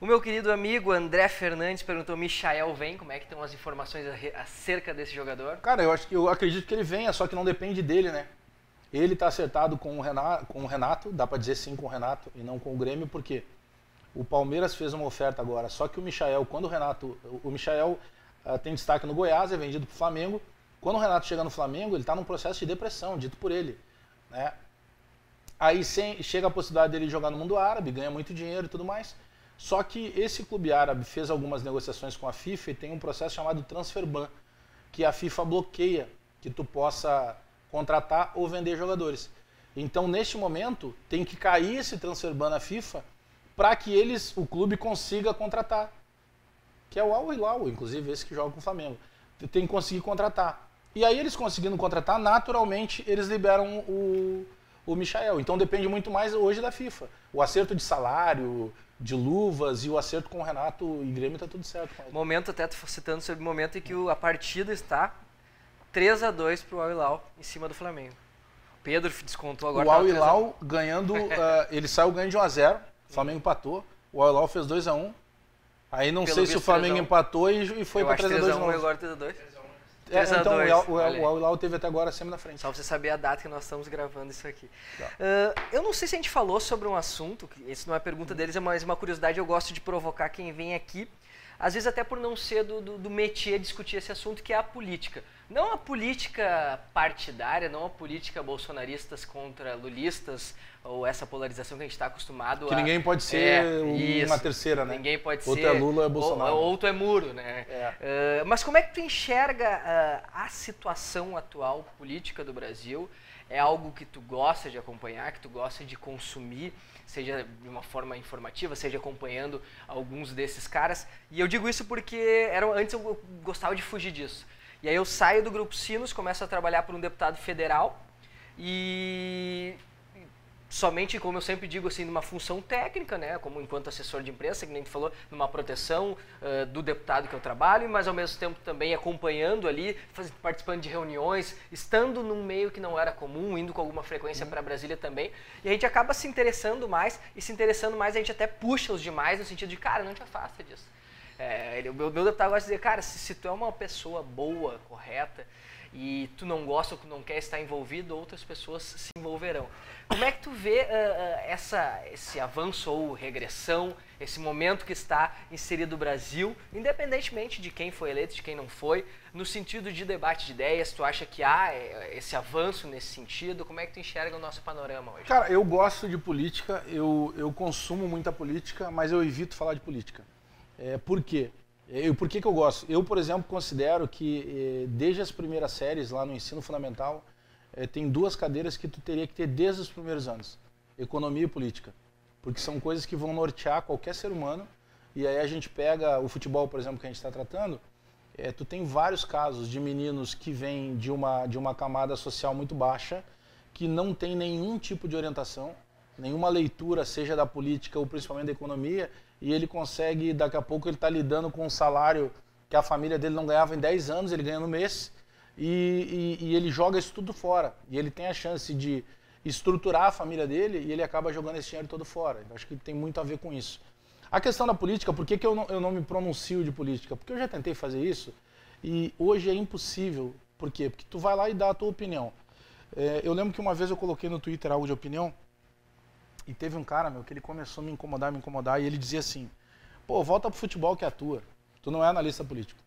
O meu querido amigo André Fernandes perguntou: Michael vem? Como é que estão as informações acerca desse jogador? Cara, eu, acho que, eu acredito que ele venha, só que não depende dele, né? Ele está acertado com o, Renato, com o Renato, dá para dizer sim com o Renato e não com o Grêmio, porque o Palmeiras fez uma oferta agora, só que o Michael, quando o Renato. O Michael uh, tem destaque no Goiás, é vendido para o Flamengo. Quando o Renato chega no Flamengo, ele está num processo de depressão, dito por ele. Né? Aí sem, chega a possibilidade dele jogar no mundo árabe, ganha muito dinheiro e tudo mais. Só que esse clube árabe fez algumas negociações com a FIFA e tem um processo chamado transfer ban, que a FIFA bloqueia que tu possa contratar ou vender jogadores. Então, neste momento, tem que cair esse transfer ban na FIFA para que eles, o clube consiga contratar. Que é o Al Hilal, inclusive esse que joga com o Flamengo. Tem que conseguir contratar. E aí eles conseguindo contratar, naturalmente eles liberam o, o Michael. Então depende muito mais hoje da FIFA. O acerto de salário, de luvas e o acerto com o Renato e Grêmio está tudo certo. Momento, até citando sobre o momento em que o, a partida está 3 a 2 para o Al Hilal em cima do Flamengo. O Pedro descontou agora. O Al Hilal ganhando, uh, ele saiu ganhando de 1 a 0 o Flamengo empatou, o Al Hilal fez 2 a 1 Aí não Pelo sei se o Flamengo empatou e, e foi para 3 a 2 e agora 3 a 2 é, então, o, o, o Al teve até agora sempre na frente. Só pra você saber a data que nós estamos gravando isso aqui. Uh, eu não sei se a gente falou sobre um assunto, isso não é pergunta deles, é mais uma curiosidade, eu gosto de provocar quem vem aqui, às vezes até por não ser do, do, do métier discutir esse assunto, que é a política. Não a política partidária, não a política bolsonaristas contra lulistas, ou essa polarização que a gente está acostumado que a... ninguém pode ser é, uma terceira, né? Ninguém pode outro ser... Outro é Lula, é Bolsonaro. Ou, outro é muro, né? É. Uh, mas como é que tu enxerga uh, a situação atual política do Brasil? É algo que tu gosta de acompanhar, que tu gosta de consumir, seja de uma forma informativa, seja acompanhando alguns desses caras? E eu digo isso porque era, antes eu gostava de fugir disso. E aí eu saio do Grupo Sinos, começo a trabalhar por um deputado federal e somente, como eu sempre digo, assim, numa função técnica, né, como enquanto assessor de imprensa, que nem tu falou, numa proteção uh, do deputado que eu trabalho, mas ao mesmo tempo também acompanhando ali, faz, participando de reuniões, estando num meio que não era comum, indo com alguma frequência uhum. para Brasília também, e a gente acaba se interessando mais, e se interessando mais a gente até puxa os demais no sentido de, cara, não te afasta disso. É, ele, o meu, meu deputado gosta de dizer, cara, se, se tu é uma pessoa boa, correta, e tu não gosta ou não quer estar envolvido, outras pessoas se envolverão. Como é que tu vê uh, uh, essa, esse avanço ou regressão, esse momento que está inserido o Brasil, independentemente de quem foi eleito, de quem não foi, no sentido de debate de ideias, tu acha que há eh, esse avanço nesse sentido? Como é que tu enxerga o nosso panorama hoje? Cara, eu gosto de política, eu, eu consumo muita política, mas eu evito falar de política. É, por quê? Eu, por que, que eu gosto? Eu, por exemplo, considero que eh, desde as primeiras séries lá no ensino fundamental, eh, tem duas cadeiras que tu teria que ter desde os primeiros anos: economia e política. Porque são coisas que vão nortear qualquer ser humano. E aí a gente pega o futebol, por exemplo, que a gente está tratando, é, tu tem vários casos de meninos que vêm de uma, de uma camada social muito baixa, que não tem nenhum tipo de orientação, nenhuma leitura, seja da política ou principalmente da economia, e ele consegue, daqui a pouco, ele está lidando com um salário que a família dele não ganhava em 10 anos, ele ganha no mês, e, e, e, ele joga isso tudo fora. E ele tem a chance de estruturar a família dele e ele acaba jogando esse dinheiro todo fora. Eu acho que tem muito a ver com isso. A questão da política, por que, que eu, não, eu não me pronuncio de política? Porque eu já tentei fazer isso e hoje é impossível. Por quê? Porque tu vai lá e dá a tua opinião. É, eu lembro que uma vez eu coloquei no Twitter algo de opinião e teve um cara, meu, que ele começou a me incomodar, me incomodar, e ele dizia assim: pô, volta pro futebol que é atua. Tu não é analista político.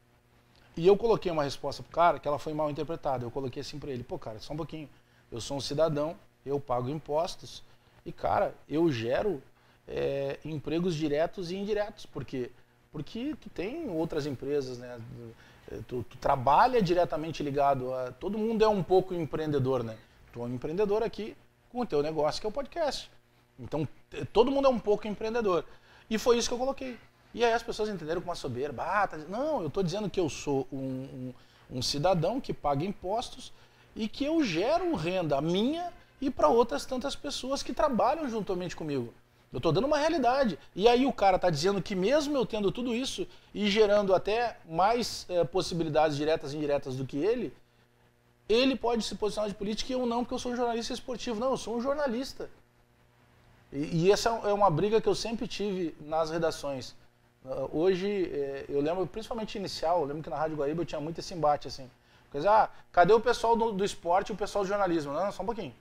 E eu coloquei uma resposta pro cara que ela foi mal interpretada. Eu coloquei assim para ele: pô, cara, só um pouquinho. Eu sou um cidadão, eu pago impostos, e, cara, eu gero é, empregos diretos e indiretos. Por quê? Porque tu tem outras empresas, né? Tu, tu, trabalha diretamente ligado a. Todo mundo é um pouco empreendedor, né? Tu é um empreendedor aqui com o teu negócio, que é o podcast. Então, todo mundo é um pouco empreendedor. E foi isso que eu coloquei. E aí as pessoas entenderam com uma soberba. Ah, tá... Não, eu estou dizendo que eu sou um, um, um, cidadão que paga impostos e que eu gero renda minha e para outras tantas pessoas que trabalham juntamente comigo. Eu estou dando uma realidade. E aí o cara está dizendo que mesmo eu tendo tudo isso e gerando até mais é, possibilidades diretas e indiretas do que ele, ele pode se posicionar de política e eu não, porque eu sou um jornalista esportivo. Não, eu sou um jornalista. E, e essa é uma briga que eu sempre tive nas redações. Uh, hoje, eh, eu lembro, principalmente inicial, eu lembro que na Rádio Guaíba eu tinha muito esse embate, assim. Dizer, ah, cadê o pessoal do, do esporte e o pessoal do jornalismo? Não, não, só um pouquinho.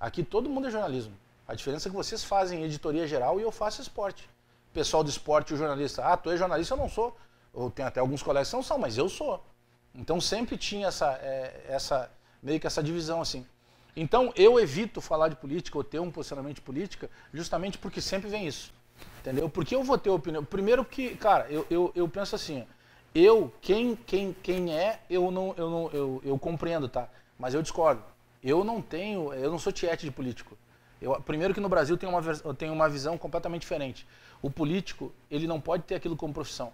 Aqui todo mundo é jornalismo. A diferença é que vocês fazem editoria geral e eu faço esporte. O pessoal do esporte e o jornalista, ah, tu é jornalista, eu não sou. Eu tenho até alguns colegas que não são, mas eu sou. Então sempre tinha essa, é, essa meio que essa divisão, assim. Então eu evito falar de política ou ter um posicionamento de política justamente porque sempre vem isso. Entendeu? Porque eu vou ter opinião. Primeiro que, cara, eu, eu, eu penso assim, eu, quem, quem, quem é, eu não, eu não eu, eu compreendo, tá? Mas eu discordo. Eu não tenho, eu não sou tiete de político. Eu, primeiro que no Brasil tem uma, tenho uma visão completamente diferente. O político, ele não pode ter aquilo como profissão.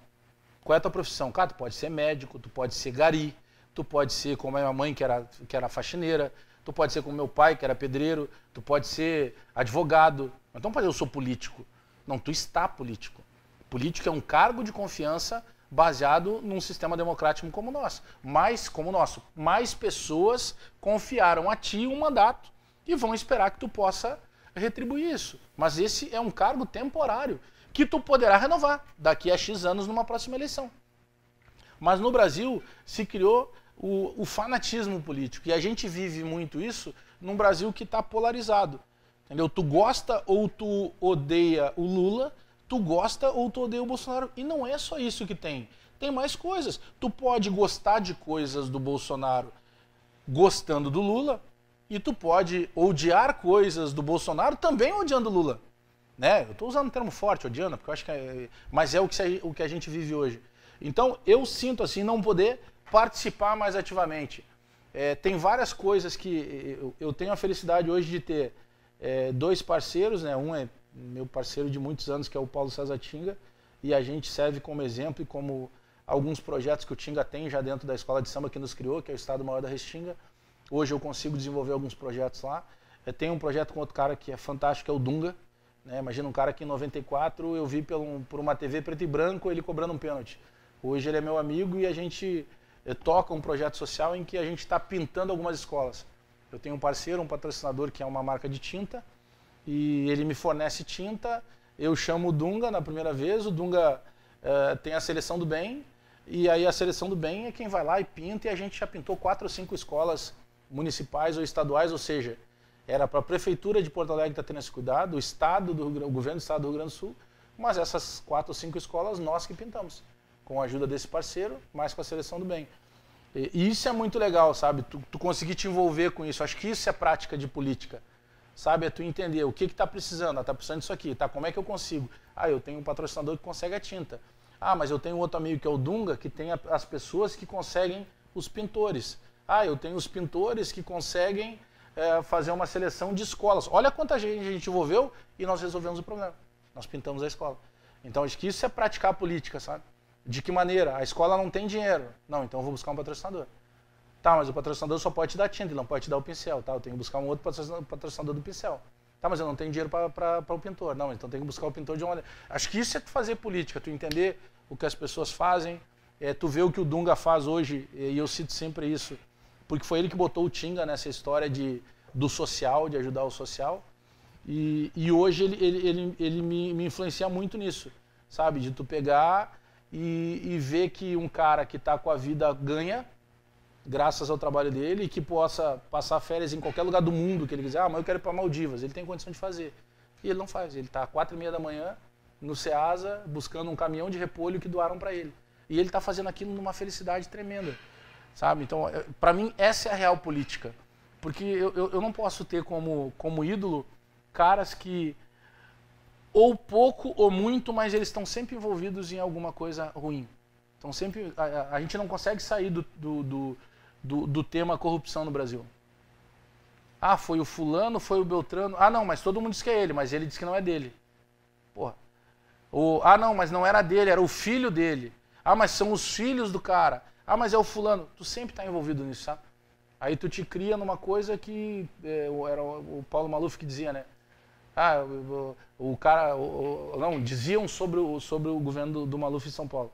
Qual é a tua profissão? Cara, tu pode ser médico, tu pode ser gari, tu pode ser como a minha mãe, que era, que era faxineira, tu pode ser como meu pai, que era pedreiro, tu pode ser advogado. Então, eu sou político. Não, tu está político. Político é um cargo de confiança baseado num sistema democrático como o nosso. Mais como o nosso. Mais pessoas confiaram a ti um mandato e vão esperar que tu possa retribuir isso. Mas esse é um cargo temporário que tu poderá renovar daqui a X anos numa próxima eleição. Mas no Brasil se criou o, o fanatismo político. E a gente vive muito isso num Brasil que está polarizado. Entendeu? Tu gosta ou tu odeia o Lula, tu gosta ou tu odeia o Bolsonaro. E não é só isso que tem. Tem mais coisas. Tu pode gostar de coisas do Bolsonaro gostando do Lula, e tu pode odiar coisas do Bolsonaro também odiando o Lula. Né? Eu estou usando um termo forte, odiando, porque eu acho que é, mas é o que, o que a gente vive hoje. Então eu sinto assim não poder participar mais ativamente. É, tem várias coisas que eu, eu, tenho a felicidade hoje de ter é, dois parceiros, né? Um é meu parceiro de muitos anos, que é o Paulo César Tinga, e a gente serve como exemplo e como alguns projetos que o Tinga tem já dentro da escola de samba que nos criou, que é o Estado Maior da Restinga. Hoje eu consigo desenvolver alguns projetos lá. Eu tenho um projeto com outro cara que é fantástico, que é o Dunga. Né? Imagina um cara que em 94 eu vi por uma TV preto e branco ele cobrando um pênalti. Hoje ele é meu amigo e a gente toca um projeto social em que a gente está pintando algumas escolas. Eu tenho um parceiro, um patrocinador que é uma marca de tinta e ele me fornece tinta. Eu chamo o Dunga na primeira vez, o Dunga uh, tem a seleção do bem, E aí a seleção do bem é quem vai lá e pinta, e a gente já pintou quatro ou cinco escolas municipais ou estaduais, ou seja, era para a prefeitura de Porto Alegre estar tá tendo esse cuidado, o estado do o governo do estado do Rio Grande do Sul, mas essas quatro ou cinco escolas nós que pintamos, com a ajuda desse parceiro, mais com a seleção do bem. E isso é muito legal, sabe? Tu, tu conseguir te envolver com isso. Acho que isso é prática de política. Sabe? É tu entender o que está precisando. Está precisando disso aqui. Tá? Como é que eu consigo? Ah, eu tenho um patrocinador que consegue a tinta. Ah, mas eu tenho outro amigo que é o Dunga, que tem as pessoas que conseguem os pintores. Ah, eu tenho os pintores que conseguem é, fazer uma seleção de escolas. Olha quanta gente a gente envolveu e nós resolvemos o problema. Nós pintamos a escola. Então acho que isso é praticar a política, sabe? De que maneira? A escola não tem dinheiro. Não, então eu vou buscar um patrocinador. Tá, mas o patrocinador só pode te dar tinta, ele não pode te dar o pincel. Tá, eu tenho que buscar um outro patrocinador do pincel. Tá, mas eu não tenho dinheiro para o pintor. Não, então tem que buscar o pintor de maneira. Acho que isso é tu fazer política, tu entender o que as pessoas fazem, é, tu vê o que o Dunga faz hoje, e eu cito sempre isso, porque foi ele que botou o Tinga nessa história de, do social, de ajudar o social. E, e hoje ele, ele, ele, ele me, me influencia muito nisso, sabe? De tu pegar e, e ver que um cara que está com a vida ganha, graças ao trabalho dele, e que possa passar férias em qualquer lugar do mundo que ele quiser. Ah, mas eu quero ir para Maldivas. Ele tem condição de fazer. E ele não faz. Ele está às quatro e meia da manhã no Ceasa buscando um caminhão de repolho que doaram para ele. E ele está fazendo aquilo numa felicidade tremenda. Sabe? Então, é, para mim, essa é a real política. Porque eu, eu, eu não posso ter como, como ídolo caras que ou pouco ou muito, mas eles estão sempre envolvidos em alguma coisa ruim. Então sempre a, a gente não consegue sair do, do, do, do, tema corrupção no Brasil. Ah, foi o fulano, foi o Beltrano. Ah, não, mas todo mundo diz que é ele, mas ele diz que não é dele. Porra. Ou, ah, não, mas não era dele, era o filho dele. Ah, mas são os filhos do cara. Ah, mas é o fulano. Tu sempre está envolvido nisso, sabe? Aí tu te cria numa coisa que é, era o Paulo Maluf que dizia, né? Ah, o, o cara. O, não, diziam sobre o, sobre o governo do, do Maluf em São Paulo.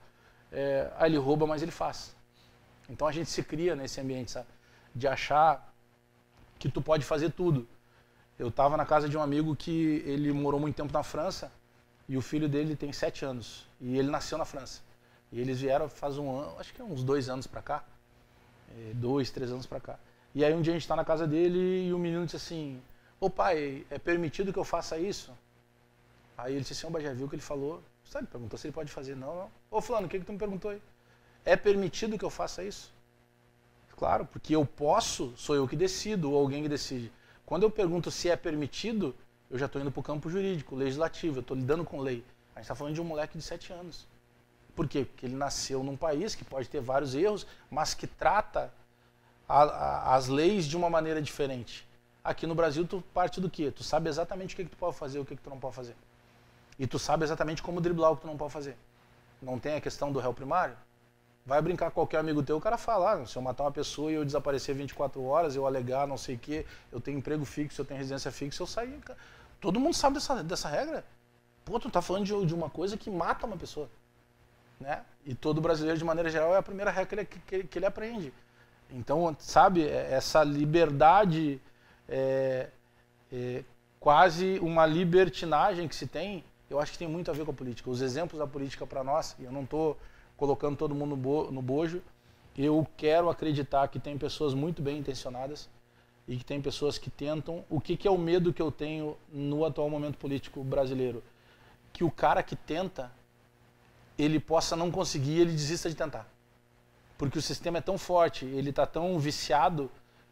É, ah, ele rouba, mas ele faz. Então a gente se cria nesse ambiente, sabe? De achar que tu pode fazer tudo. Eu estava na casa de um amigo que ele morou muito tempo na França e o filho dele tem sete anos e ele nasceu na França. E eles vieram faz um ano, acho que é uns dois anos para cá, é, dois, três anos para cá. E aí um dia a gente está na casa dele e o menino disse assim: Ô pai, é permitido que eu faça isso? Aí ele disse assim, o já viu o que ele falou? Sabe, perguntou se ele pode fazer. Não, não. Ô fulano, o que, que tu me perguntou aí? É permitido que eu faça isso? Claro, porque eu posso, sou eu que decido, ou alguém que decide. Quando eu pergunto se é permitido, eu já estou indo para o campo jurídico, legislativo, eu estou lidando com lei. A gente está falando de um moleque de 7 anos. Por quê? Porque ele nasceu num país que pode ter vários erros, mas que trata a, a, as leis de uma maneira diferente. Aqui no Brasil, tu parte do quê? Tu sabe exatamente o que, que tu pode fazer e o que, que tu não pode fazer. E tu sabe exatamente como driblar o que tu não pode fazer. Não tem a questão do réu primário? Vai brincar com qualquer amigo teu, o cara fala, ah, se eu matar uma pessoa e eu desaparecer 24 horas, eu alegar não sei o quê, eu tenho emprego fixo, eu tenho residência fixa, eu saio. Todo mundo sabe dessa, dessa regra. Pô, tu tá falando de, de uma coisa que mata uma pessoa. Né? E todo brasileiro, de maneira geral, é a primeira regra que ele, que, que ele aprende. Então, sabe, é, essa liberdade é, é, quase uma libertinagem que se tem, eu acho que tem muito a ver com a política. Os exemplos da política para nós, e eu não estou colocando todo mundo no bojo, eu quero acreditar que tem pessoas muito bem intencionadas e que tem pessoas que tentam. O que, que é o medo que eu tenho no atual momento político brasileiro? Que o cara que tenta, ele possa não conseguir ele desista de tentar. Porque o sistema é tão forte, ele está tão viciado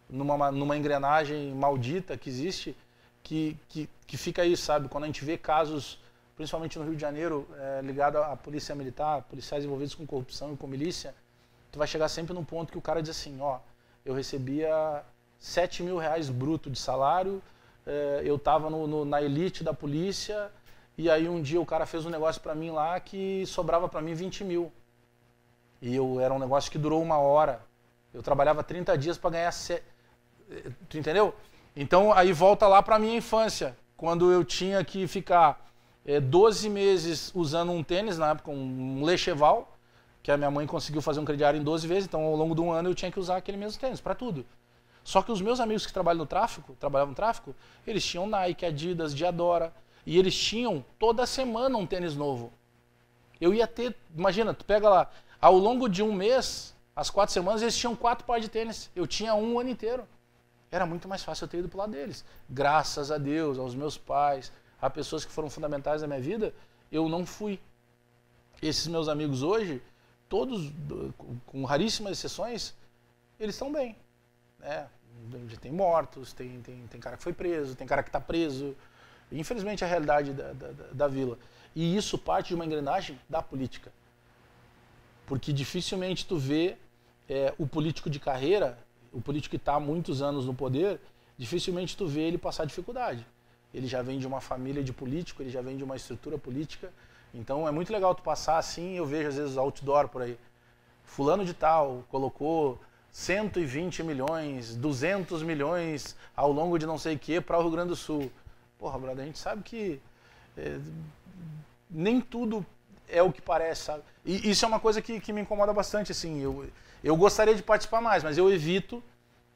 numa, numa engrenagem maldita que existe, que, que, que fica aí, sabe? Quando a gente vê casos, principalmente no Rio de Janeiro, é, ligado à polícia militar, policiais envolvidos com corrupção e com milícia, tu vai chegar sempre num ponto que o cara diz assim, ó, eu recebia 7 mil reais bruto de salário, é, eu estava na elite da polícia, e aí um dia o cara fez um negócio para mim lá que sobrava para mim 20 mil. E eu era um negócio que durou uma hora. Eu trabalhava 30 dias para ganhar Tu entendeu? Então aí volta lá para minha infância, quando eu tinha que ficar é, 12 meses usando um tênis, na época um Lecheval, que a minha mãe conseguiu fazer um crediário em 12 vezes, então ao longo de um ano eu tinha que usar aquele mesmo tênis para tudo. Só que os meus amigos que trabalham no tráfico, trabalhavam no tráfico, eles tinham Nike, Adidas, Diadora, e eles tinham toda semana um tênis novo. Eu ia ter, imagina, tu pega lá, Ao longo de um mês, as quatro semanas, eles tinham quatro pares de tênis. Eu tinha um ano inteiro. Era muito mais fácil eu ter ido pro lado deles. Graças a Deus, aos meus pais, a pessoas que foram fundamentais na minha vida, eu não fui. Esses meus amigos hoje, todos, com raríssimas exceções, eles estão bem. Né? Tem mortos, tem, tem, tem cara que foi preso, tem cara que está preso. Infelizmente, é a realidade da, da, da vila. E isso parte de uma engrenagem da política. Porque dificilmente tu vê é, o político de carreira, o político que está há muitos anos no poder, dificilmente tu vê ele passar dificuldade. Ele já vem de uma família de político, ele já vem de uma estrutura política. Então é muito legal tu passar assim, eu vejo às vezes outdoor por aí. Fulano de tal colocou 120 milhões, 200 milhões ao longo de não sei o que para o Rio Grande do Sul. Porra, brother, a gente sabe que é, nem tudo é o que parece, sabe? E isso é uma coisa que, que me incomoda bastante, assim. Eu, eu gostaria de participar mais, mas eu evito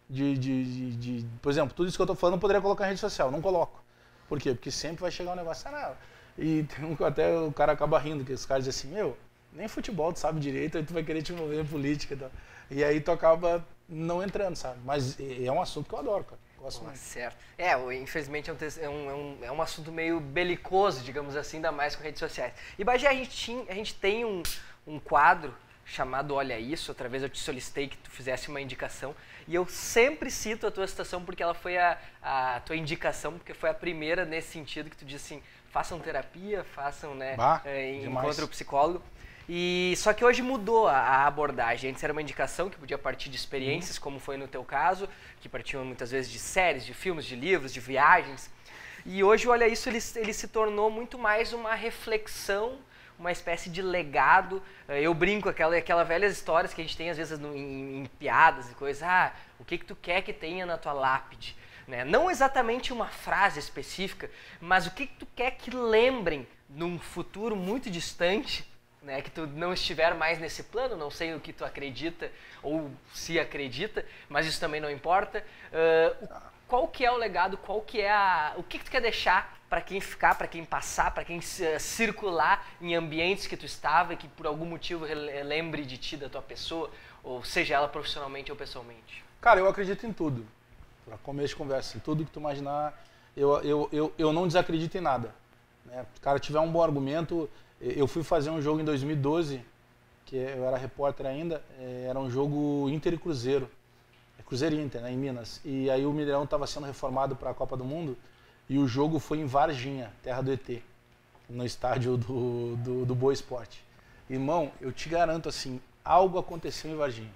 de, de, de, de por exemplo, tudo isso que eu estou falando eu poderia colocar em rede social, não coloco. Por quê? Porque sempre vai chegar um negócio, ah, não. E um, até o cara acaba rindo, que os caras dizem assim, meu, nem futebol tu sabe direito, aí tu vai querer te envolver em política e tal. E aí tu acaba não entrando, sabe? Mas é um assunto que eu adoro, cara. Gosto muito. Certo. É, infelizmente é um, é, um, é, um, é um assunto meio belicoso, digamos assim, ainda mais com redes sociais. E Bagé, a gente, tinha, a gente tem um, um quadro chamado Olha Isso, outra vez eu te solicitei que tu fizesse uma indicação, e eu sempre cito a tua citação porque ela foi a, a tua indicação, porque foi a primeira nesse sentido que tu disse assim, façam terapia, façam, né, bah, é, encontre o psicólogo. E só que hoje mudou a, a, abordagem. Antes era uma indicação que podia partir de experiências, uhum. como foi no teu caso, que partiam muitas vezes de séries, de filmes, de livros, de viagens. E hoje, olha isso, ele, ele se tornou muito mais uma reflexão, uma espécie de legado. Eh, eu brinco aquela aquela velhas histórias que a gente tem às vezes no, em, em, piadas e coisas. Ah, o que que tu quer que tenha na tua lápide? Né? Não exatamente uma frase específica, mas o que que tu quer que lembrem num futuro muito distante né, que tu não estiver mais nesse plano, não sei o que tu acredita ou se acredita, mas isso também não importa. Uh, qual que é o legado, qual que é a, o que, que tu quer deixar para quem ficar, para quem passar, para quem uh, circular em ambientes que tu estava e que por algum motivo lembre de ti, da tua pessoa, ou seja ela profissionalmente ou pessoalmente? Cara, eu acredito em tudo. Para começo de conversa, em tudo que tu imaginar, eu, eu, eu, eu não desacredito em nada. Né? Se o cara tiver um bom argumento, eu fui fazer um jogo em 2012, que eu era repórter ainda, é, era um jogo Inter e Cruzeiro. É Cruzeiro Inter, né, em Minas. E aí o Mineirão estava sendo reformado para a Copa do Mundo e o jogo foi em Varginha, terra do ET, no estádio do, do, do Boa Esporte. Irmão, eu te garanto assim, algo aconteceu em Varginha.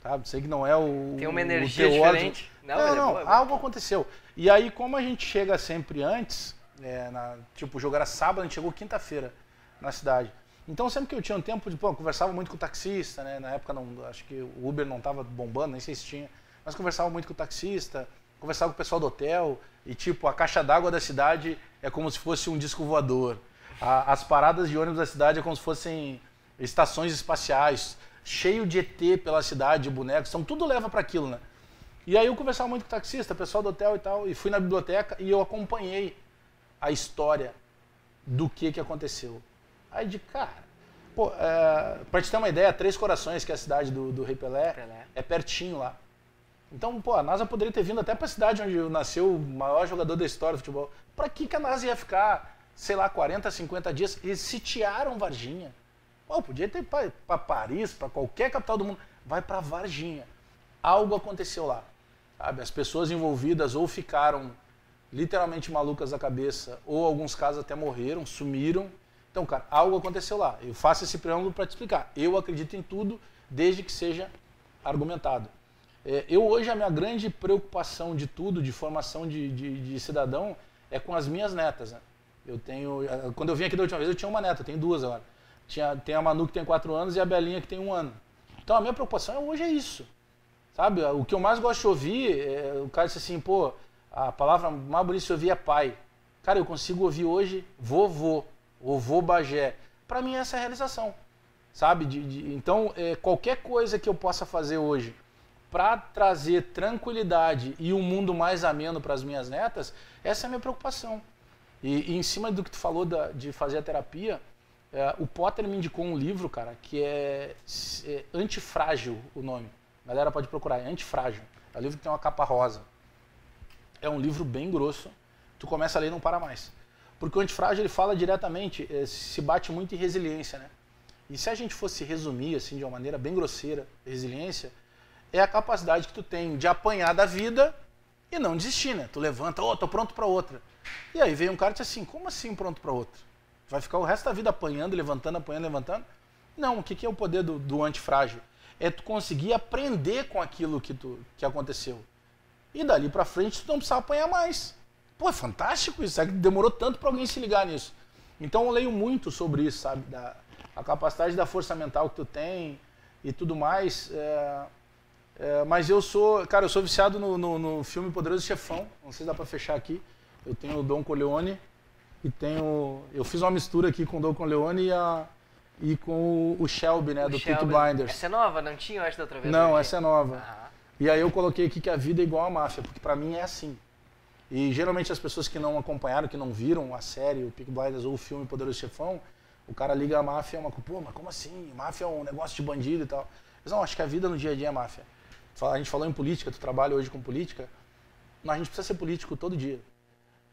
Sabe? Sei que não é o. Tem uma energia diferente. Não, não, é não boa, algo aconteceu. E aí, como a gente chega sempre antes, é, na, tipo, o jogo era sábado, a gente chegou quinta-feira na cidade. Então sempre que eu tinha um tempo de, pô, conversava muito com o taxista, né? Na época não, acho que o Uber não estava bombando, nem sei se tinha, mas conversava muito com o taxista, conversava com o pessoal do hotel e tipo a caixa d'água da cidade é como se fosse um disco voador. A, as paradas de ônibus da cidade é como se fossem estações espaciais, cheio de ET pela cidade, de bonecos, então tudo leva para aquilo, né? E aí eu conversava muito com o taxista, pessoal do hotel e tal, e fui na biblioteca e eu acompanhei a história do que que aconteceu. Aí de cara, pô, é, pra te ter uma ideia, Três Corações, que é a cidade do, do Rei Pelé, Pelé, é pertinho lá. Então, pô, a NASA poderia ter vindo até pra cidade onde nasceu o maior jogador da história do futebol. Pra que, que a NASA ia ficar, sei lá, 40, 50 dias? Eles sitiaram Varginha. Pô, podia ter para pra Paris, para qualquer capital do mundo. Vai para Varginha. Algo aconteceu lá. Sabe? As pessoas envolvidas ou ficaram literalmente malucas da cabeça, ou alguns casos até morreram, sumiram, então, cara, algo aconteceu lá. Eu faço esse preâmbulo para te explicar. Eu acredito em tudo, desde que seja argumentado. É, eu hoje, a minha grande preocupação de tudo, de formação de, de, de cidadão, é com as minhas netas. Né? Eu tenho, quando eu vim aqui da última vez, eu tinha uma neta, eu tenho duas agora. Tinha, tem a Manu que tem quatro anos e a Belinha que tem um ano. Então, a minha preocupação hoje é isso. Sabe, o que eu mais gosto de ouvir, é, o cara disse assim, pô, a palavra mais bonita de ouvir é pai. Cara, eu consigo ouvir hoje vovô o vô Bagé. Para mim, essa é a realização. Sabe? De, de, então, é, qualquer coisa que eu possa fazer hoje para trazer tranquilidade e um mundo mais ameno para as minhas netas, essa é a minha preocupação. E, e, em cima do que tu falou da, de fazer a terapia, É, o Potter me indicou um livro, cara, que é, é Antifrágil o nome. A galera pode procurar, é Antifrágil. É um livro que tem uma capa rosa. É um livro bem grosso. Tu começa a ler e não para mais. Porque o Antifrágil ele fala diretamente, é, se bate muito em resiliência, né? E se a gente fosse resumir assim de uma maneira bem grosseira, resiliência é a capacidade que tu tem de apanhar da vida e não desistir, né? Tu levanta, ô, oh, tô pronto para outra. E aí vem um cara e diz assim, como assim pronto para outra? Vai ficar o resto da vida apanhando, levantando, apanhando, levantando? Não, o que, que é o poder do, do antifrágil? É tu conseguir aprender com aquilo que, tu, que aconteceu. E dali para frente tu não precisa apanhar mais. Pô, é fantástico isso. É que demorou tanto para alguém se ligar nisso. Então eu leio muito sobre isso, sabe? Da, a capacidade da força mental que tu tem e tudo mais. É, é, mas eu sou, cara, eu sou viciado no, no, no, filme Poderoso Chefão. Não sei se dá para fechar aqui. Eu tenho o Don Corleone e tenho. Eu fiz uma mistura aqui com o Don Corleone e, a, e com o Shelby, né, o do Peaky Blinders. Essa é nova? Não tinha, eu acho, da outra vez? Não, essa é nova. E aí eu coloquei aqui que a vida é igual à máfia, porque para mim é assim. E geralmente as pessoas que não acompanharam, que não viram a série, o Peaky Blinders ou o filme Poderoso Chefão, o cara liga a máfia, é uma pô, mas como assim? Máfia é um negócio de bandido e tal. Mas não, acho que a vida no dia a dia é máfia. A gente falou em política, tu trabalha hoje com política. Não, a gente precisa ser político todo dia.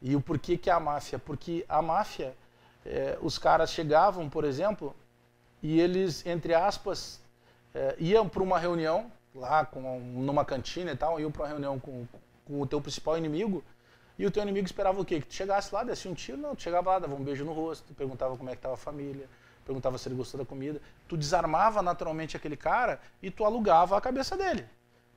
E o porquê que é a máfia? Porque a máfia, é, os caras chegavam, por exemplo, e eles, entre aspas, é, iam para uma reunião lá com, numa cantina e tal, iam para uma reunião com, com o teu principal inimigo, e o teu inimigo esperava o quê? Que tu chegasse lá, desse um tiro, não, tu chegava lá, dava um beijo no rosto, perguntava como é que estava a família, perguntava se ele gostou da comida. Tu desarmava naturalmente aquele cara e tu alugava a cabeça dele.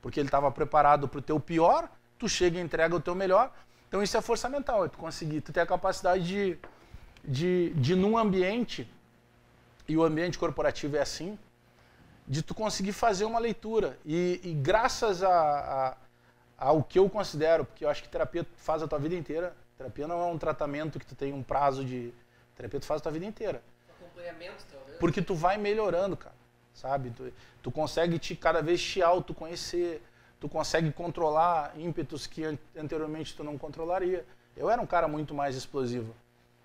Porque ele estava preparado para o teu pior, tu chega e entrega o teu melhor. Então isso é força mental, é tu conseguir, tu ter a capacidade de, de, de num ambiente, e o ambiente corporativo é assim, de tu conseguir fazer uma leitura. E, e graças a, a ao que eu considero, porque eu acho que terapia faz a tua vida inteira. Terapia não é um tratamento que tu tem um prazo de. Terapia tu faz a tua vida inteira. Acompanhamento, talvez. Porque tu vai melhorando, cara. Sabe? Tu, tu consegue te cada vez te autoconhecer. Tu consegue controlar ímpetos que anteriormente tu não controlaria. Eu era um cara muito mais explosivo.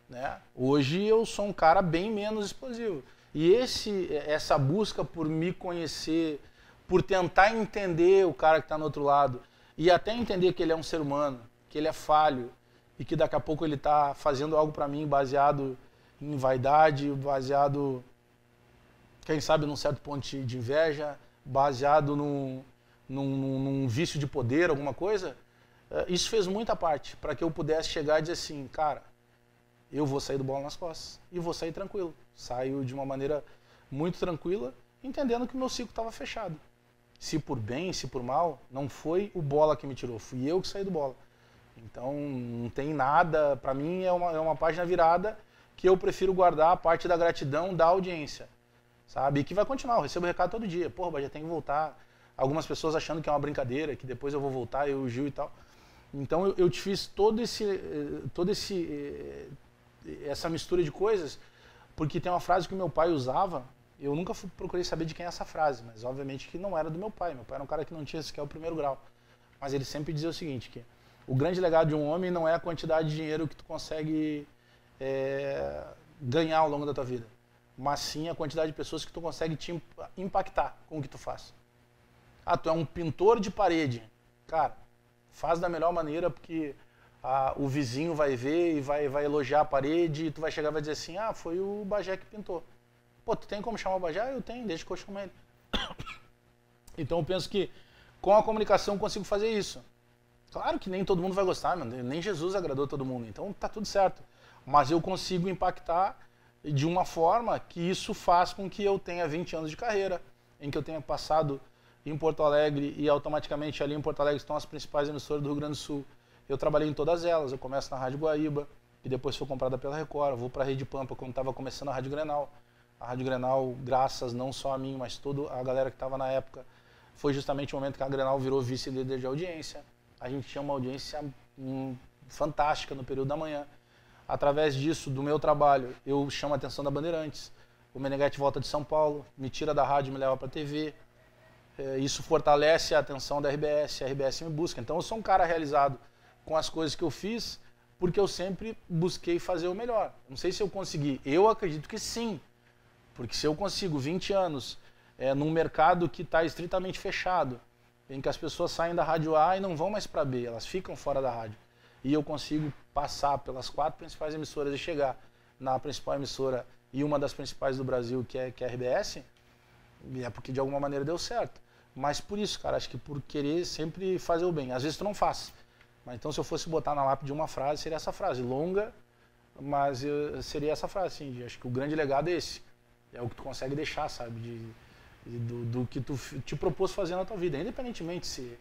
Né? Hoje eu sou um cara bem menos explosivo. E esse, essa busca por me conhecer, por tentar entender o cara que está no outro lado, e até entender que ele é um ser humano, que ele é falho e que daqui a pouco ele está fazendo algo para mim baseado em vaidade, baseado, quem sabe, num certo ponto de inveja, baseado num, num, num vício de poder, alguma coisa. Eh, isso fez muita parte para que eu pudesse chegar e dizer assim, cara, eu vou sair do bola nas costas e vou sair tranquilo. Saio de uma maneira muito tranquila, entendendo que o meu ciclo estava fechado se por bem, se por mal, não foi o bola que me tirou, fui eu que saí do bola. Então não tem nada, para mim é uma, é uma página virada que eu prefiro guardar a parte da gratidão da audiência, sabe? E que vai continuar, eu recebo recado todo dia, porra, já tem que voltar. Algumas pessoas achando que é uma brincadeira, que depois eu vou voltar, eu, o Gil e tal. Então eu, eu te fiz todo esse, eh, todo esse, eh, essa mistura de coisas, porque tem uma frase que meu pai usava, eu nunca fui, procurei saber de quem é essa frase, mas obviamente que não era do meu pai. Meu pai era um cara que não tinha sequer o primeiro grau. Mas ele sempre dizia o seguinte, que o grande legado de um homem não é a quantidade de dinheiro que tu consegue é, ganhar ao longo da tua vida, mas sim a quantidade de pessoas que tu consegue te impactar com o que tu faz. Ah, tu é um pintor de parede. Cara, faz da melhor maneira porque ah, o vizinho vai ver e vai, vai elogiar a parede e tu vai chegar e vai dizer assim, ah, foi o Bagé que pintou. Pô, tu tem como chamar o Bajá? Eu tenho, desde que eu chamo ele. Então eu penso que com a comunicação eu consigo fazer isso. Claro que nem todo mundo vai gostar, mano. nem Jesus agradou todo mundo, então tá tudo certo. Mas eu consigo impactar de uma forma que isso faz com que eu tenha 20 anos de carreira, em que eu tenha passado em Porto Alegre e automaticamente ali em Porto Alegre estão as principais emissoras do Rio Grande do Sul. Eu trabalhei em todas elas. Eu começo na Rádio Guaíba, que depois foi comprada pela Record. Eu vou para a Rede Pampa quando estava começando a Rádio Grenal a Rádio Grenal, graças não só a mim, mas toda a galera que estava na época, foi justamente o momento que a Grenal virou vice-líder de audiência. A gente tinha uma audiência hum, fantástica no período da manhã. Através disso, do meu trabalho, eu chamo a atenção da Bandeirantes. O Meneghetti volta de São Paulo, me tira da rádio e me leva para a TV. É, isso fortalece a atenção da RBS, a RBS me busca. Então eu sou um cara realizado com as coisas que eu fiz, porque eu sempre busquei fazer o melhor. Não sei se eu consegui. Eu acredito que sim. Porque se eu consigo 20 anos é, num mercado que está estritamente fechado, em que as pessoas saem da rádio A e não vão mais para B, elas ficam fora da rádio. E eu consigo passar pelas quatro principais emissoras e chegar na principal emissora e uma das principais do Brasil, que é, que é a RBS, é porque de alguma maneira deu certo. Mas por isso, cara, acho que por querer sempre fazer o bem. Às vezes tu não faz. Mas então se eu fosse botar na lápide uma frase, seria essa frase, longa, mas eu, seria essa frase, assim, acho que o grande legado é esse. É o que tu consegue deixar, sabe, de, do, do, que tu te propôs fazer na tua vida, independentemente se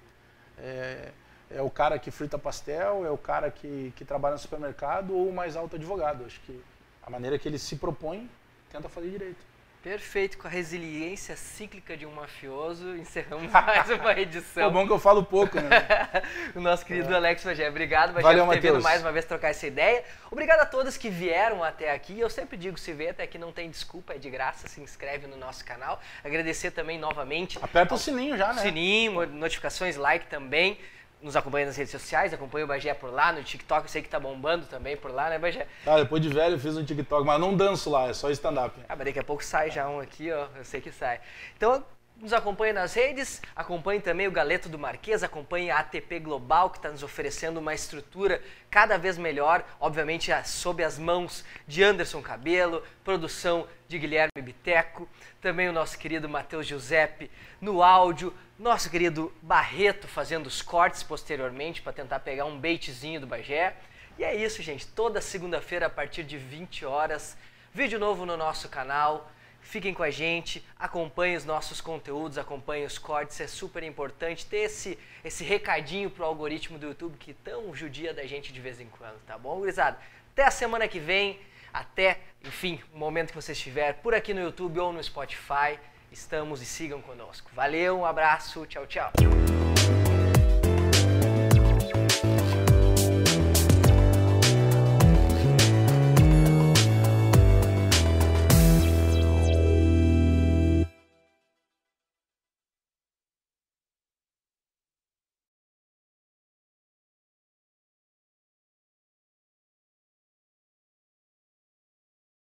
é, é, o cara que frita pastel, é o cara que, que trabalha no supermercado ou o mais alto advogado. Acho que a maneira que ele se propõe, tenta fazer direito. Perfeito, com a resiliência cíclica de um mafioso, encerramos mais uma edição. É bom que eu falo pouco, né? o nosso querido é. Alex Bagé. Obrigado, Bagé, Valeu, por ter Mateus. vindo mais uma vez trocar essa ideia. Obrigado a todos que vieram até aqui. Eu sempre digo, se vê até aqui não tem desculpa, é de graça, se inscreve no nosso canal. Agradecer também novamente. Aperta ao... o sininho já, né? Sininho, notificações, like também nos acompanha nas redes sociais, acompanha o Bagé por lá, no TikTok, eu sei que tá bombando também por lá, né, Bagé? Ah, depois de velho eu fiz um TikTok, mas não danço lá, é só stand-up. Ah, mas daqui a pouco sai já um aqui, ó, eu sei que sai. Então, nos acompanhe nas redes, acompanhe também o Galeto do Marquês, acompanhe a ATP Global, que está nos oferecendo uma estrutura cada vez melhor, obviamente sob as mãos de Anderson Cabelo, produção de Guilherme Biteco, também o nosso querido Matheus Giuseppe no áudio, nosso querido Barreto fazendo os cortes posteriormente para tentar pegar um baitzinho do Bagé. E é isso, gente. Toda segunda-feira a partir de 20 horas, vídeo novo no nosso canal. Fiquem com a gente, acompanhem os nossos conteúdos, acompanhem os cortes, é super importante ter esse, esse recadinho pro algoritmo do YouTube que tão judia da gente de vez em quando, tá bom, gurizada? Até a semana que vem, até, enfim, o momento que você estiver por aqui no YouTube ou no Spotify estamos e sigam conosco. Valeu, um abraço, tchau, tchau.